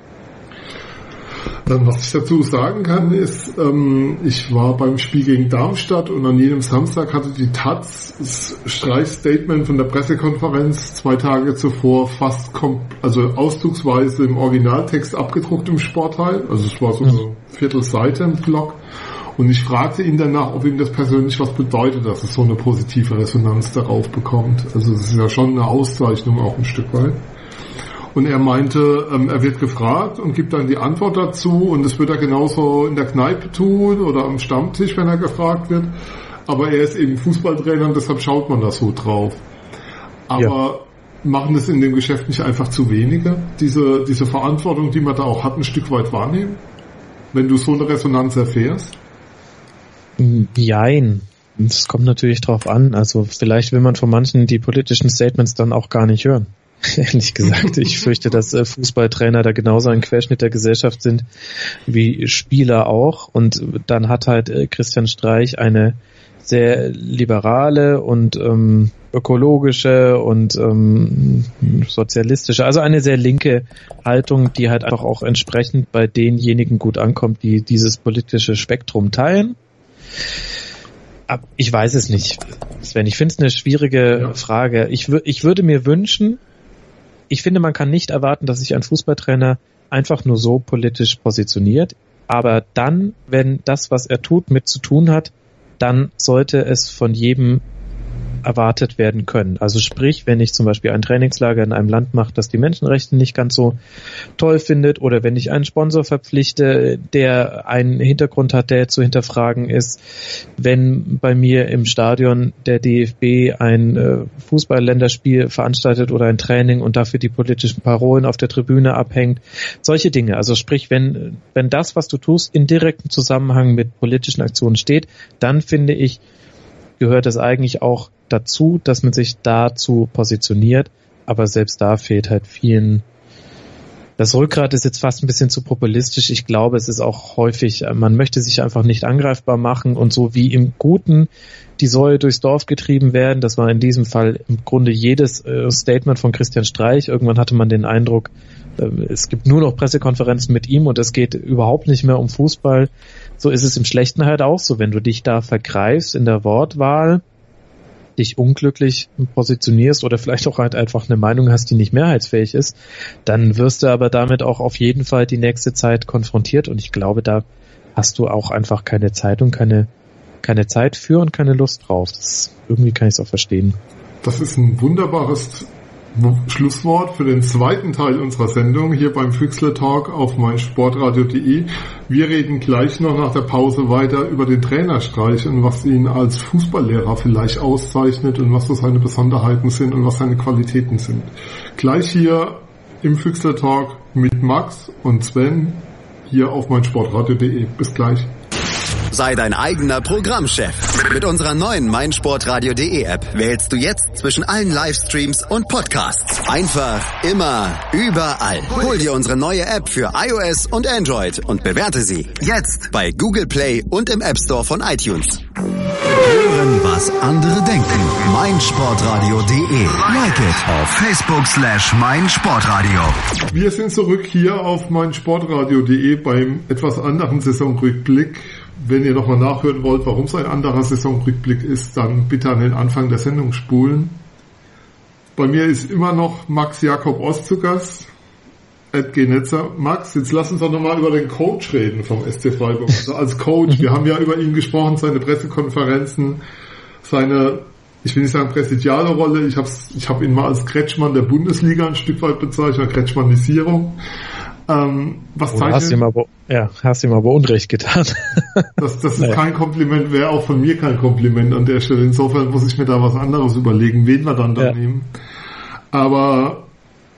Was ich dazu sagen kann, ist, ähm, ich war beim Spiel gegen Darmstadt und an jedem Samstag hatte die Taz das Streichstatement von der Pressekonferenz zwei Tage zuvor fast also auszugsweise im Originaltext abgedruckt im Sportteil. Also es war so eine Viertelseite im Blog. Und ich fragte ihn danach, ob ihm das persönlich was bedeutet, dass es so eine positive Resonanz darauf bekommt. Also es ist ja schon eine Auszeichnung auch ein Stück weit. Und er meinte, ähm, er wird gefragt und gibt dann die Antwort dazu und das wird er genauso in der Kneipe tun oder am Stammtisch, wenn er gefragt wird. Aber er ist eben Fußballtrainer und deshalb schaut man da so drauf. Aber ja. machen das in dem Geschäft nicht einfach zu wenige, diese, diese Verantwortung, die man da auch hat, ein Stück weit wahrnehmen? Wenn du so eine Resonanz erfährst? Jein. Es kommt natürlich drauf an. Also vielleicht will man von manchen die politischen Statements dann auch gar nicht hören. [laughs] Ehrlich gesagt, ich fürchte, dass äh, Fußballtrainer da genauso ein Querschnitt der Gesellschaft sind wie Spieler auch. Und dann hat halt äh, Christian Streich eine sehr liberale und ähm, ökologische und ähm, sozialistische, also eine sehr linke Haltung, die halt einfach auch entsprechend bei denjenigen gut ankommt, die dieses politische Spektrum teilen. Ich weiß es nicht, Sven. Ich finde es eine schwierige ja. Frage. Ich, ich würde mir wünschen, ich finde, man kann nicht erwarten, dass sich ein Fußballtrainer einfach nur so politisch positioniert. Aber dann, wenn das, was er tut, mit zu tun hat, dann sollte es von jedem erwartet werden können. Also sprich, wenn ich zum Beispiel ein Trainingslager in einem Land mache, das die Menschenrechte nicht ganz so toll findet, oder wenn ich einen Sponsor verpflichte, der einen Hintergrund hat, der zu hinterfragen ist, wenn bei mir im Stadion der DFB ein äh, Fußballländerspiel veranstaltet oder ein Training und dafür die politischen Parolen auf der Tribüne abhängt, solche Dinge. Also sprich, wenn, wenn das, was du tust, in direktem Zusammenhang mit politischen Aktionen steht, dann finde ich, gehört es eigentlich auch dazu, dass man sich dazu positioniert, aber selbst da fehlt halt vielen das Rückgrat ist jetzt fast ein bisschen zu populistisch. Ich glaube, es ist auch häufig, man möchte sich einfach nicht angreifbar machen und so wie im Guten die Säue durchs Dorf getrieben werden. Das war in diesem Fall im Grunde jedes äh, Statement von Christian Streich. Irgendwann hatte man den Eindruck, äh, es gibt nur noch Pressekonferenzen mit ihm und es geht überhaupt nicht mehr um Fußball. So ist es im Schlechten halt auch so. Wenn du dich da vergreifst in der Wortwahl, dich unglücklich positionierst oder vielleicht auch halt einfach eine Meinung hast, die nicht mehrheitsfähig ist, dann wirst du aber damit auch auf jeden Fall die nächste Zeit konfrontiert und ich glaube, da hast du auch einfach keine Zeit und keine, keine Zeit für und keine Lust drauf. Das, irgendwie kann ich es auch verstehen. Das ist ein wunderbares Schlusswort für den zweiten Teil unserer Sendung hier beim Füchsle Talk auf meinsportradio.de. Wir reden gleich noch nach der Pause weiter über den Trainerstreich und was ihn als Fußballlehrer vielleicht auszeichnet und was so seine Besonderheiten sind und was seine Qualitäten sind. Gleich hier im Füchsle Talk mit Max und Sven hier auf meinsportradio.de. Bis gleich. Sei dein eigener Programmchef. Mit unserer neuen meinsportradio.de App wählst du jetzt zwischen allen Livestreams und Podcasts. Einfach, immer, überall. Hol dir unsere neue App für iOS und Android und bewerte sie jetzt bei Google Play und im App Store von iTunes. Hören, was andere denken. meinsportradio.de. Like it auf Facebook slash meinsportradio. Wir sind zurück hier auf meinsportradio.de beim etwas anderen Saisonrückblick wenn ihr nochmal nachhören wollt, warum es ein anderer Saisonrückblick ist, dann bitte an den Anfang der Sendung spulen. Bei mir ist immer noch Max Jakob Ost zu Gast. Genetzer. Max, jetzt lass uns doch nochmal über den Coach reden vom SC Freiburg. Also als Coach, wir haben ja über ihn gesprochen, seine Pressekonferenzen, seine, ich will nicht sagen präsidiale Rolle, ich habe ich hab ihn mal als Kretschmann der Bundesliga ein Stück weit bezeichnet, Kretschmannisierung. Ähm, was zeichnet, hast ihm aber, ja, hast ihm aber Unrecht getan. [laughs] das, das ist naja. kein Kompliment, wäre auch von mir kein Kompliment an der Stelle. Insofern muss ich mir da was anderes überlegen, wen wir dann da ja. nehmen. Aber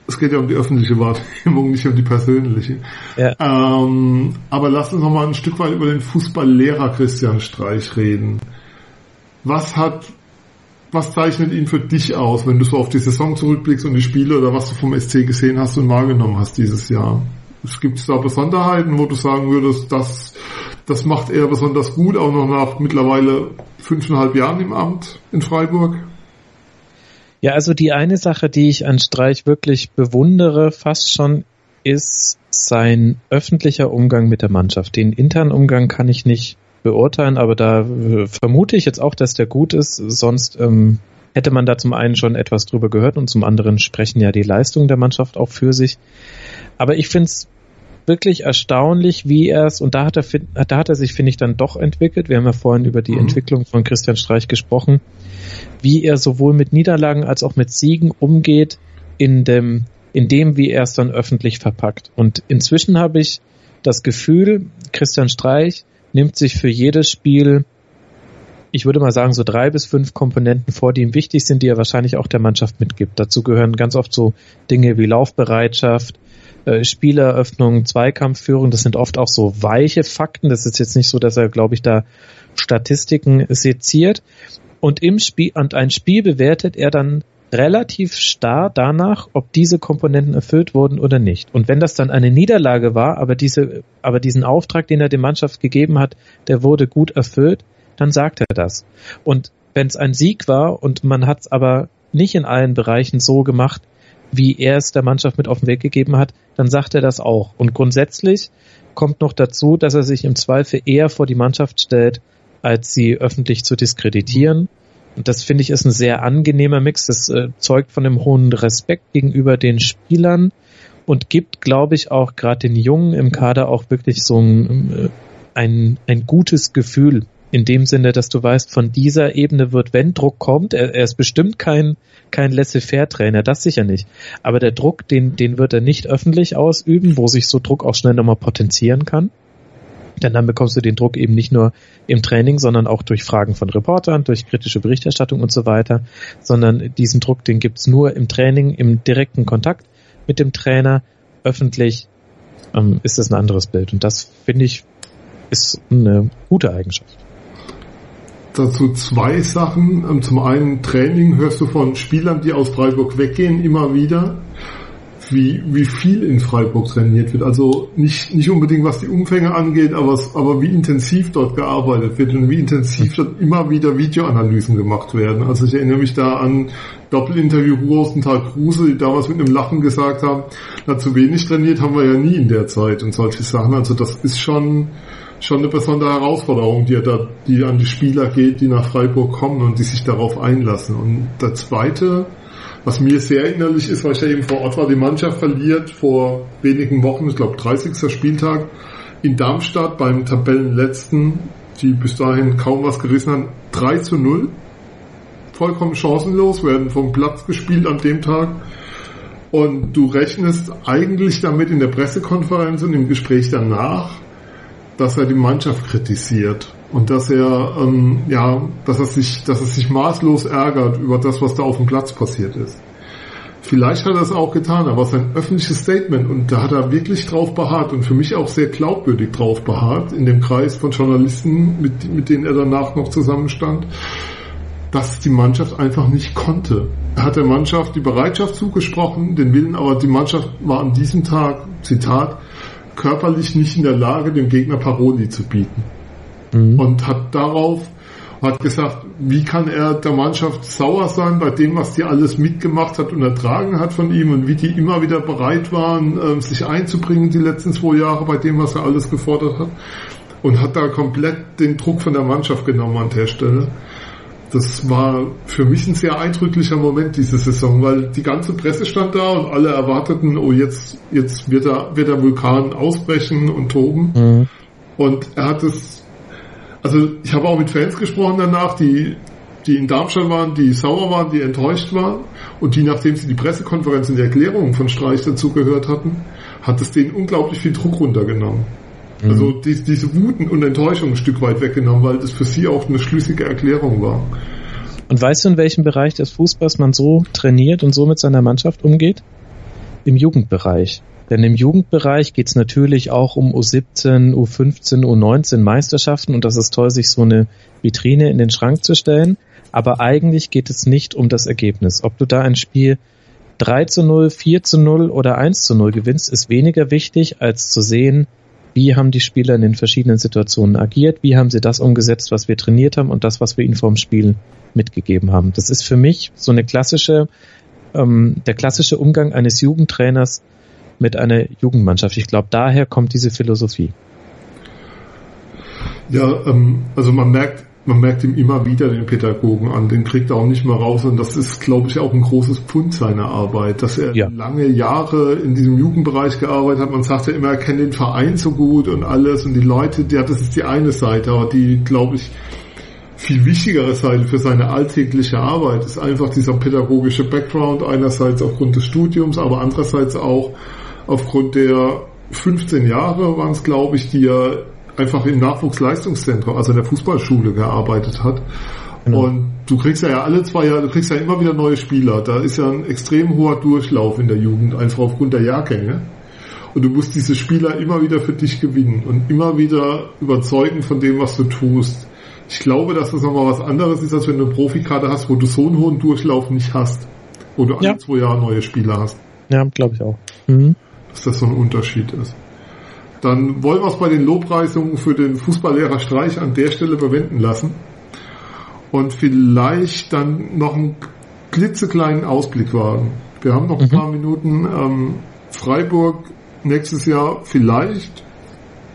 es geht ja um die öffentliche Wahrnehmung, nicht um die persönliche. Ja. Ähm, aber lass uns noch mal ein Stück weit über den Fußballlehrer Christian Streich reden. Was hat, was zeichnet ihn für dich aus, wenn du so auf die Saison zurückblickst und die Spiele oder was du vom SC gesehen hast und wahrgenommen hast dieses Jahr? Es gibt da Besonderheiten, wo du sagen würdest, das, das macht er besonders gut, auch noch nach mittlerweile fünfeinhalb Jahren im Amt in Freiburg? Ja, also die eine Sache, die ich an Streich wirklich bewundere, fast schon, ist sein öffentlicher Umgang mit der Mannschaft. Den internen Umgang kann ich nicht beurteilen, aber da vermute ich jetzt auch, dass der gut ist. Sonst ähm, hätte man da zum einen schon etwas drüber gehört und zum anderen sprechen ja die Leistungen der Mannschaft auch für sich. Aber ich finde es wirklich erstaunlich, wie er es, und da hat er, da hat er sich, finde ich, dann doch entwickelt. Wir haben ja vorhin über die mhm. Entwicklung von Christian Streich gesprochen wie er sowohl mit Niederlagen als auch mit Siegen umgeht in dem, in dem, wie er es dann öffentlich verpackt. Und inzwischen habe ich das Gefühl, Christian Streich nimmt sich für jedes Spiel, ich würde mal sagen, so drei bis fünf Komponenten vor, die ihm wichtig sind, die er wahrscheinlich auch der Mannschaft mitgibt. Dazu gehören ganz oft so Dinge wie Laufbereitschaft, äh, Spieleröffnung, Zweikampfführung. Das sind oft auch so weiche Fakten. Das ist jetzt nicht so, dass er, glaube ich, da Statistiken seziert. Und im Spiel, und ein Spiel bewertet er dann relativ starr danach, ob diese Komponenten erfüllt wurden oder nicht. Und wenn das dann eine Niederlage war, aber diese, aber diesen Auftrag, den er der Mannschaft gegeben hat, der wurde gut erfüllt, dann sagt er das. Und wenn es ein Sieg war und man hat es aber nicht in allen Bereichen so gemacht, wie er es der Mannschaft mit auf den Weg gegeben hat, dann sagt er das auch. Und grundsätzlich kommt noch dazu, dass er sich im Zweifel eher vor die Mannschaft stellt, als sie öffentlich zu diskreditieren. Und das finde ich ist ein sehr angenehmer Mix. Das äh, zeugt von einem hohen Respekt gegenüber den Spielern und gibt, glaube ich, auch gerade den Jungen im Kader auch wirklich so ein, äh, ein, ein gutes Gefühl. In dem Sinne, dass du weißt, von dieser Ebene wird, wenn Druck kommt, er, er ist bestimmt kein, kein Laissez-faire-Trainer, das sicher nicht. Aber der Druck, den, den wird er nicht öffentlich ausüben, wo sich so Druck auch schnell nochmal potenzieren kann. Denn dann bekommst du den Druck eben nicht nur im Training, sondern auch durch Fragen von Reportern, durch kritische Berichterstattung und so weiter, sondern diesen Druck, den gibt's nur im Training, im direkten Kontakt mit dem Trainer. Öffentlich ähm, ist das ein anderes Bild. Und das finde ich ist eine gute Eigenschaft. Dazu zwei Sachen. Ähm, zum einen Training hörst du von Spielern, die aus Freiburg weggehen, immer wieder wie, wie viel in Freiburg trainiert wird. Also nicht, nicht unbedingt was die Umfänge angeht, aber, aber wie intensiv dort gearbeitet wird und wie intensiv dort immer wieder Videoanalysen gemacht werden. Also ich erinnere mich da an Doppelinterview Rosenthal Kruse, die damals mit einem Lachen gesagt haben, na zu wenig trainiert haben wir ja nie in der Zeit und solche Sachen. Also das ist schon, schon eine besondere Herausforderung, die, da, die an die Spieler geht, die nach Freiburg kommen und die sich darauf einlassen. Und der zweite, was mir sehr erinnerlich ist, weil ich ja eben vor Ort war, die Mannschaft verliert vor wenigen Wochen, ich glaube 30. Spieltag, in Darmstadt beim Tabellenletzten, die bis dahin kaum was gerissen haben, 3 zu 0. Vollkommen chancenlos, werden vom Platz gespielt an dem Tag. Und du rechnest eigentlich damit in der Pressekonferenz und im Gespräch danach, dass er die Mannschaft kritisiert und dass er ähm, ja, dass er sich, dass er sich maßlos ärgert über das, was da auf dem Platz passiert ist. Vielleicht hat er es auch getan, aber sein öffentliches Statement und da hat er wirklich drauf beharrt und für mich auch sehr glaubwürdig drauf beharrt in dem Kreis von Journalisten, mit, mit denen er danach noch zusammenstand, dass die Mannschaft einfach nicht konnte. Er hat der Mannschaft die Bereitschaft zugesprochen, den Willen, aber die Mannschaft war an diesem Tag, Zitat, körperlich nicht in der Lage, dem Gegner Paroli zu bieten mhm. und hat darauf hat gesagt, wie kann er der Mannschaft sauer sein bei dem, was die alles mitgemacht hat und ertragen hat von ihm und wie die immer wieder bereit waren, ähm, sich einzubringen die letzten zwei Jahre bei dem, was er alles gefordert hat und hat da komplett den Druck von der Mannschaft genommen an der Stelle. das war für mich ein sehr eindrücklicher Moment diese Saison, weil die ganze Presse stand da und alle erwarteten, oh jetzt, jetzt wird, er, wird der Vulkan ausbrechen und toben. Mhm. Und er hat es, also ich habe auch mit Fans gesprochen danach, die, die in Darmstadt waren, die sauer waren, die enttäuscht waren und die, nachdem sie die Pressekonferenz und die Erklärungen von Streich dazu gehört hatten, hat es denen unglaublich viel Druck runtergenommen. Mhm. Also die, diese Wuten und Enttäuschung ein Stück weit weggenommen, weil das für sie auch eine schlüssige Erklärung war. Und weißt du, in welchem Bereich des Fußballs man so trainiert und so mit seiner Mannschaft umgeht? Im Jugendbereich. Denn im Jugendbereich geht es natürlich auch um U17, U15, U19 Meisterschaften und das ist toll, sich so eine Vitrine in den Schrank zu stellen. Aber eigentlich geht es nicht um das Ergebnis. Ob du da ein Spiel 3 zu 0, 4 zu 0 oder 1 zu 0 gewinnst, ist weniger wichtig, als zu sehen, wie haben die Spieler in den verschiedenen Situationen agiert, wie haben sie das umgesetzt, was wir trainiert haben und das, was wir ihnen vorm Spiel mitgegeben haben. Das ist für mich so eine klassische, ähm, der klassische Umgang eines Jugendtrainers mit einer Jugendmannschaft. Ich glaube, daher kommt diese Philosophie. Ja, ähm, also man merkt, man merkt ihm immer wieder den Pädagogen an, den kriegt er auch nicht mehr raus und das ist, glaube ich, auch ein großes Pfund seiner Arbeit, dass er ja. lange Jahre in diesem Jugendbereich gearbeitet hat. Man sagt ja immer, er kennt den Verein so gut und alles und die Leute, ja, das ist die eine Seite, aber die, glaube ich, viel wichtigere Seite für seine alltägliche Arbeit ist einfach dieser pädagogische Background, einerseits aufgrund des Studiums, aber andererseits auch aufgrund der 15 Jahre waren es, glaube ich, die er einfach im Nachwuchsleistungszentrum, also in der Fußballschule gearbeitet hat. Genau. Und du kriegst ja, ja alle zwei Jahre, du kriegst ja immer wieder neue Spieler. Da ist ja ein extrem hoher Durchlauf in der Jugend, einfach aufgrund der Jahrgänge. Und du musst diese Spieler immer wieder für dich gewinnen und immer wieder überzeugen von dem, was du tust. Ich glaube, dass das nochmal was anderes ist, als wenn du eine Profikarte hast, wo du so einen hohen Durchlauf nicht hast. Wo du ja. alle zwei Jahre neue Spieler hast. Ja, glaube ich auch. Mhm. Dass das so ein Unterschied ist. Dann wollen wir es bei den Lobpreisungen für den Fußballlehrer Streich an der Stelle bewenden lassen. Und vielleicht dann noch einen klitzekleinen Ausblick wagen. Wir haben noch ein mhm. paar Minuten. Ähm, Freiburg nächstes Jahr vielleicht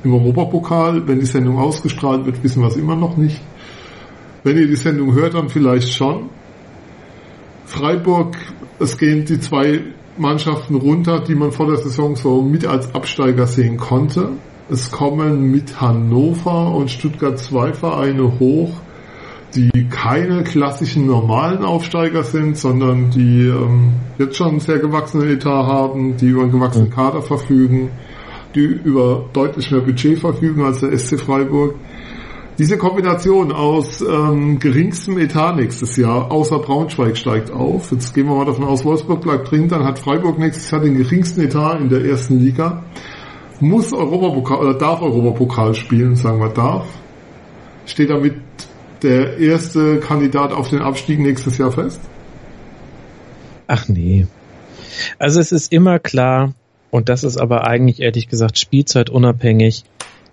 im Europapokal. Wenn die Sendung ausgestrahlt wird, wissen wir es immer noch nicht. Wenn ihr die Sendung hört, dann vielleicht schon. Freiburg, es gehen die zwei Mannschaften runter, die man vor der Saison so mit als Absteiger sehen konnte. Es kommen mit Hannover und Stuttgart zwei Vereine hoch, die keine klassischen normalen Aufsteiger sind, sondern die ähm, jetzt schon einen sehr gewachsenen Etat haben, die über einen gewachsenen Kader verfügen die über deutlich mehr Budget verfügen als der SC Freiburg. Diese Kombination aus ähm, geringstem Etat nächstes Jahr, außer Braunschweig steigt auf. Jetzt gehen wir mal davon aus, Wolfsburg bleibt drin, dann hat Freiburg nächstes Jahr den geringsten Etat in der ersten Liga. Muss Europapokal oder darf Europapokal spielen, sagen wir darf. Steht damit der erste Kandidat auf den Abstieg nächstes Jahr fest? Ach nee. Also es ist immer klar, und das ist aber eigentlich ehrlich gesagt spielzeitunabhängig.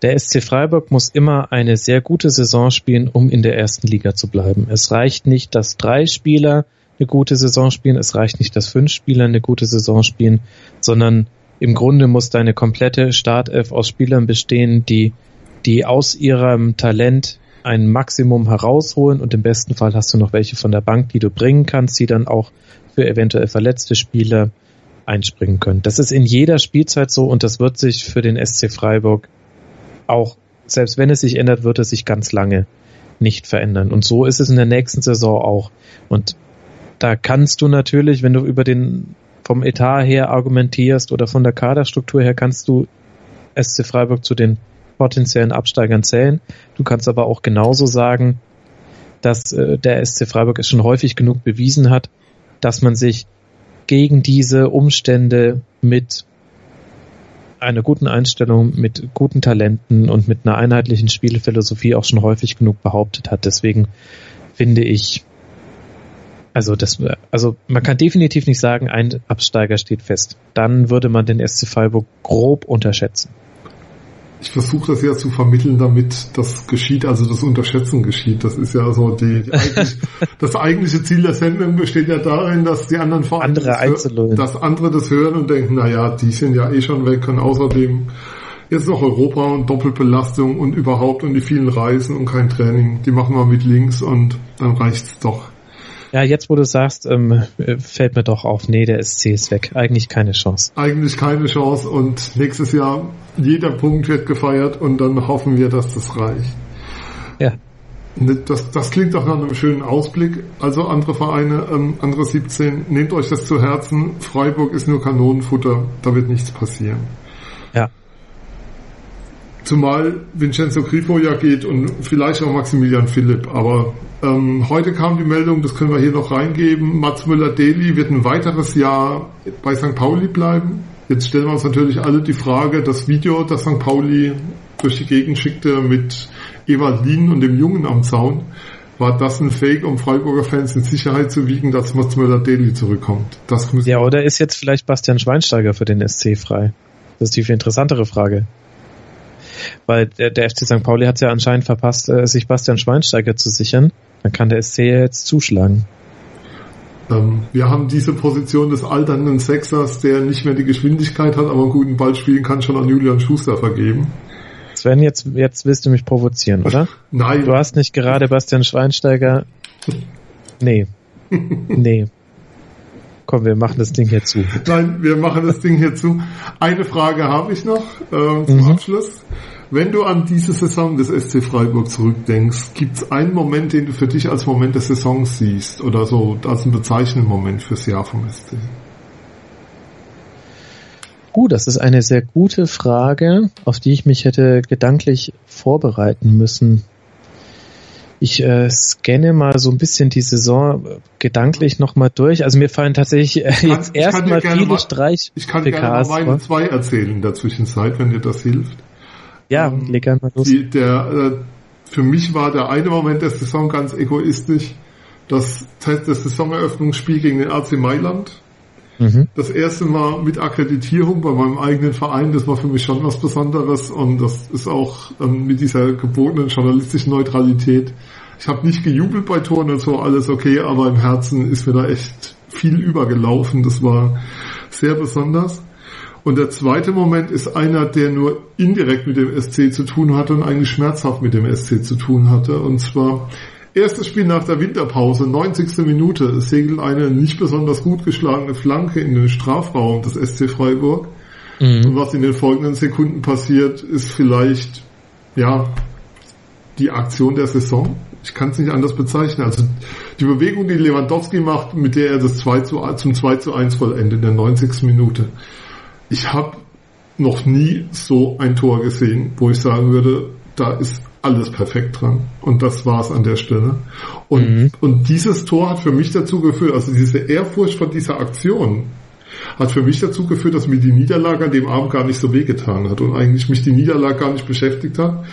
Der SC Freiburg muss immer eine sehr gute Saison spielen, um in der ersten Liga zu bleiben. Es reicht nicht, dass drei Spieler eine gute Saison spielen, es reicht nicht, dass fünf Spieler eine gute Saison spielen, sondern im Grunde muss deine komplette Startelf aus Spielern bestehen, die, die aus ihrem Talent ein Maximum herausholen und im besten Fall hast du noch welche von der Bank, die du bringen kannst, die dann auch für eventuell verletzte Spieler einspringen können. Das ist in jeder Spielzeit so und das wird sich für den SC Freiburg auch, selbst wenn es sich ändert, wird es sich ganz lange nicht verändern. Und so ist es in der nächsten Saison auch. Und da kannst du natürlich, wenn du über den vom Etat her argumentierst oder von der Kaderstruktur her, kannst du SC Freiburg zu den potenziellen Absteigern zählen. Du kannst aber auch genauso sagen, dass äh, der SC Freiburg es schon häufig genug bewiesen hat, dass man sich gegen diese Umstände mit einer guten Einstellung, mit guten Talenten und mit einer einheitlichen Spielphilosophie auch schon häufig genug behauptet hat. Deswegen finde ich, also das, also man kann definitiv nicht sagen, ein Absteiger steht fest. Dann würde man den SC Freiburg grob unterschätzen ich versuche das ja zu vermitteln, damit das geschieht, also das Unterschätzen geschieht. Das ist ja so die, die eigentlich, [laughs] das eigentliche Ziel der Sendung besteht ja darin, dass die anderen Vereine andere das, dass andere das hören und denken, na ja, die sind ja eh schon weg und außerdem Jetzt noch Europa und Doppelbelastung und überhaupt und die vielen Reisen und kein Training. Die machen wir mit links und dann reicht's doch. Ja, jetzt wo du sagst, ähm, fällt mir doch auf, nee, der SC ist weg. Eigentlich keine Chance. Eigentlich keine Chance und nächstes Jahr jeder Punkt wird gefeiert und dann hoffen wir, dass das reicht. Ja. Das, das klingt doch nach einem schönen Ausblick. Also andere Vereine, ähm, andere 17, nehmt euch das zu Herzen. Freiburg ist nur Kanonenfutter, da wird nichts passieren. Zumal Vincenzo Grifo ja geht und vielleicht auch Maximilian Philipp. Aber ähm, heute kam die Meldung, das können wir hier noch reingeben, Mats Müller-Deli wird ein weiteres Jahr bei St. Pauli bleiben. Jetzt stellen wir uns natürlich alle die Frage, das Video, das St. Pauli durch die Gegend schickte mit Ewald Lien und dem Jungen am Zaun, war das ein Fake, um Freiburger Fans in Sicherheit zu wiegen, dass Mats Müller-Deli zurückkommt? Ja, oder ist jetzt vielleicht Bastian Schweinsteiger für den SC frei? Das ist die viel interessantere Frage. Weil der, der FC St. Pauli hat es ja anscheinend verpasst, äh, sich Bastian Schweinsteiger zu sichern. Dann kann der SC ja jetzt zuschlagen. Ähm, wir haben diese Position des alternden Sechsers, der nicht mehr die Geschwindigkeit hat, aber einen guten Ball spielen kann, schon an Julian Schuster vergeben. Sven, jetzt, jetzt willst du mich provozieren, oder? [laughs] Nein. Du hast nicht gerade Bastian Schweinsteiger. [laughs] Nee. Nee. Komm, wir machen das Ding hier zu. Nein, wir machen das Ding hier zu. Eine Frage habe ich noch äh, zum mhm. Abschluss. Wenn du an diese Saison des SC Freiburg zurückdenkst, gibt es einen Moment, den du für dich als Moment der Saison siehst oder so als einen bezeichnenden Moment fürs Jahr vom SC? Uh, das ist eine sehr gute Frage, auf die ich mich hätte gedanklich vorbereiten müssen. Ich äh, scanne mal so ein bisschen die Saison gedanklich nochmal durch. Also mir fallen tatsächlich äh, jetzt erstmal viele Streich. Ich kann gerne mal meine zwei erzählen in der Zwischenzeit, wenn dir das hilft. Ja, ähm, leg einmal los. Die, der, äh, für mich war der eine Moment der Saison ganz egoistisch. Das, das Saisoneröffnungsspiel gegen den AC Mailand. Mhm. Das erste Mal mit Akkreditierung bei meinem eigenen Verein, das war für mich schon was Besonderes und das ist auch ähm, mit dieser gebotenen journalistischen Neutralität. Ich habe nicht gejubelt bei Toren und so, alles okay, aber im Herzen ist mir da echt viel übergelaufen. Das war sehr besonders. Und der zweite Moment ist einer, der nur indirekt mit dem SC zu tun hatte und eigentlich schmerzhaft mit dem SC zu tun hatte. Und zwar erstes Spiel nach der Winterpause, 90. Minute, es segelt eine nicht besonders gut geschlagene Flanke in den Strafraum des SC Freiburg. Mhm. Und was in den folgenden Sekunden passiert, ist vielleicht, ja, die Aktion der Saison. Ich kann es nicht anders bezeichnen. Also die Bewegung, die Lewandowski macht, mit der er das 2 zu, zum 2 zu 1 vollendet in der 90. Minute ich habe noch nie so ein Tor gesehen, wo ich sagen würde, da ist alles perfekt dran. Und das war's an der Stelle. Und, mhm. und dieses Tor hat für mich dazu geführt, also diese Ehrfurcht von dieser Aktion, hat für mich dazu geführt, dass mir die Niederlage an dem Abend gar nicht so wehgetan hat und eigentlich mich die Niederlage gar nicht beschäftigt hat,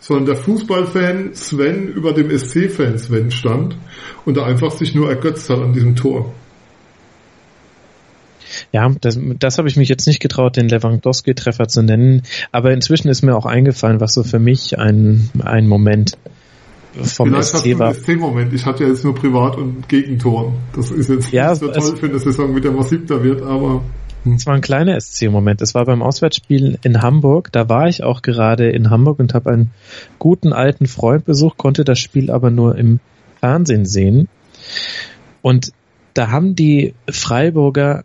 sondern der Fußballfan Sven über dem SC-Fan Sven stand und da einfach sich nur ergötzt hat an diesem Tor. Ja, das, das habe ich mich jetzt nicht getraut, den Lewandowski-Treffer zu nennen, aber inzwischen ist mir auch eingefallen, was so für mich ein, ein Moment vom Vielleicht SC war. SC-Moment. Ich hatte ja jetzt nur Privat- und Gegentor. Das ist jetzt ja, nicht so toll für eine Saison, mit der man siebter wird, aber... Es war ein kleiner SC-Moment. Es war beim Auswärtsspiel in Hamburg. Da war ich auch gerade in Hamburg und habe einen guten alten Freund besucht, konnte das Spiel aber nur im Fernsehen sehen. Und da haben die Freiburger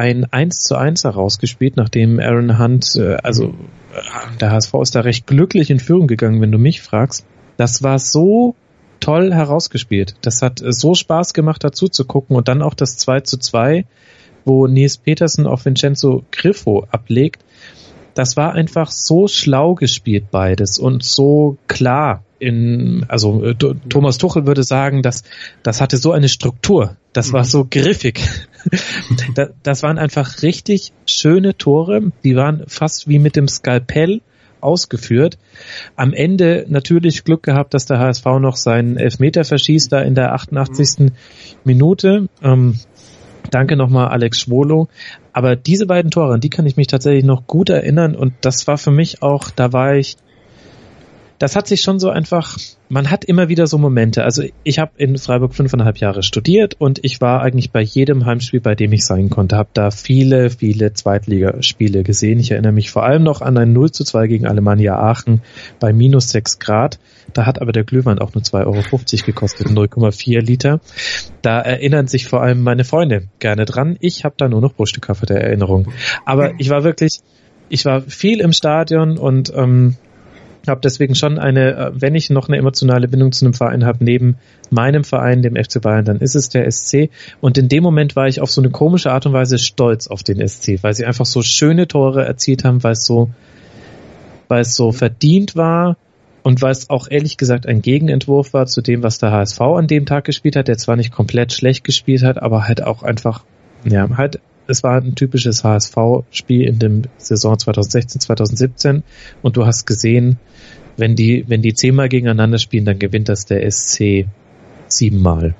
ein 1 zu 1 herausgespielt, nachdem Aaron Hunt, äh, also äh, der HSV ist da recht glücklich in Führung gegangen, wenn du mich fragst. Das war so toll herausgespielt. Das hat äh, so Spaß gemacht, dazu zu gucken und dann auch das 2 zu 2, wo Nils Petersen auf Vincenzo Griffo ablegt. Das war einfach so schlau gespielt beides und so klar in, also äh, Thomas Tuchel würde sagen, dass das hatte so eine Struktur, das war mhm. so griffig. [laughs] das waren einfach richtig schöne Tore, die waren fast wie mit dem Skalpell ausgeführt. Am Ende natürlich Glück gehabt, dass der HSV noch seinen Elfmeter verschießt, da in der 88. Mhm. Minute. Ähm, danke nochmal Alex Schwolo. Aber diese beiden Tore, an die kann ich mich tatsächlich noch gut erinnern und das war für mich auch, da war ich das hat sich schon so einfach, man hat immer wieder so Momente. Also ich habe in Freiburg fünfeinhalb Jahre studiert und ich war eigentlich bei jedem Heimspiel, bei dem ich sein konnte, habe da viele, viele Zweitligaspiele gesehen. Ich erinnere mich vor allem noch an ein 0 zu 2 gegen Alemannia Aachen bei minus 6 Grad. Da hat aber der Glühwein auch nur 2,50 Euro gekostet, 0,4 Liter. Da erinnern sich vor allem meine Freunde gerne dran. Ich habe da nur noch Bruststückkaffee der Erinnerung. Aber ich war wirklich, ich war viel im Stadion und ähm, habe deswegen schon eine, äh, wenn ich noch eine emotionale Bindung zu einem Verein habe, neben meinem Verein, dem FC Bayern, dann ist es der SC. Und in dem Moment war ich auf so eine komische Art und Weise stolz auf den SC, weil sie einfach so schöne Tore erzielt haben, weil es so, weil es so verdient war und weil es auch ehrlich gesagt ein Gegenentwurf war zu dem, was der HSV an dem Tag gespielt hat, der zwar nicht komplett schlecht gespielt hat, aber halt auch einfach, ja, halt es war ein typisches HSV-Spiel in dem Saison 2016, 2017 und du hast gesehen, wenn die, wenn die zehnmal gegeneinander spielen, dann gewinnt das der SC siebenmal.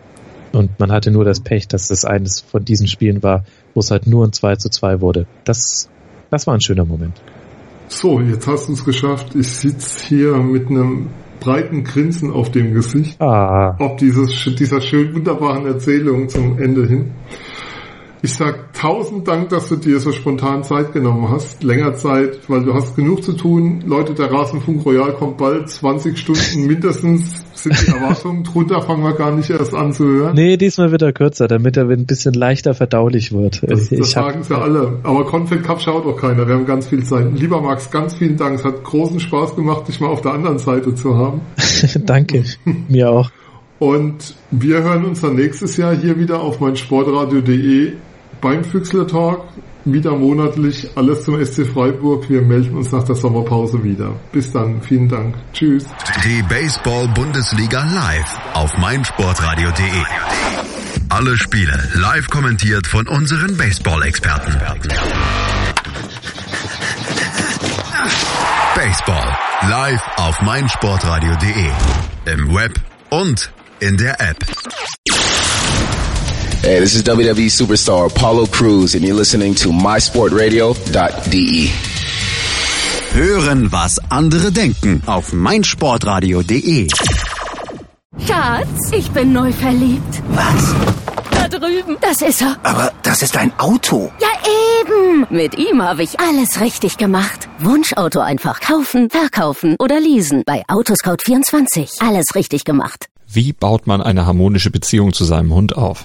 Und man hatte nur das Pech, dass das eines von diesen Spielen war, wo es halt nur ein 2 zu 2 wurde. Das, das war ein schöner Moment. So, jetzt hast du es geschafft. Ich sitze hier mit einem breiten Grinsen auf dem Gesicht. Ah. Ob dieses, dieser schön wunderbaren Erzählung zum Ende hin. Ich sag tausend Dank, dass du dir so spontan Zeit genommen hast. Länger Zeit, weil du hast genug zu tun. Leute, der Rasenfunk Royal kommt bald. 20 Stunden mindestens sind die Erwartungen. Drunter fangen wir gar nicht erst an zu hören. Nee, diesmal wird er kürzer, damit er ein bisschen leichter verdaulich wird. Das, das sagen sie alle. Aber Confed Cup schaut auch keiner. Wir haben ganz viel Zeit. Lieber Max, ganz vielen Dank. Es hat großen Spaß gemacht, dich mal auf der anderen Seite zu haben. [laughs] Danke. Mir auch. Und wir hören uns dann nächstes Jahr hier wieder auf mein Sportradio.de beim Füchsler Talk. Wieder monatlich alles zum SC Freiburg. Wir melden uns nach der Sommerpause wieder. Bis dann. Vielen Dank. Tschüss. Die Baseball-Bundesliga live auf meinsportradio.de. Alle Spiele live kommentiert von unseren Baseball-Experten. Baseball live auf meinsportradio.de. Im Web und in der App. Hey, this is WWE superstar Apollo Cruz and you're listening to mysportradio.de. Hören, was andere denken auf meinsportradio.de. Schatz, ich bin neu verliebt. Was? Da drüben. Das ist er. Aber das ist ein Auto. Ja, eben. Mit ihm habe ich alles richtig gemacht. Wunschauto einfach kaufen, verkaufen oder leasen. Bei Autoscout24. Alles richtig gemacht. Wie baut man eine harmonische Beziehung zu seinem Hund auf?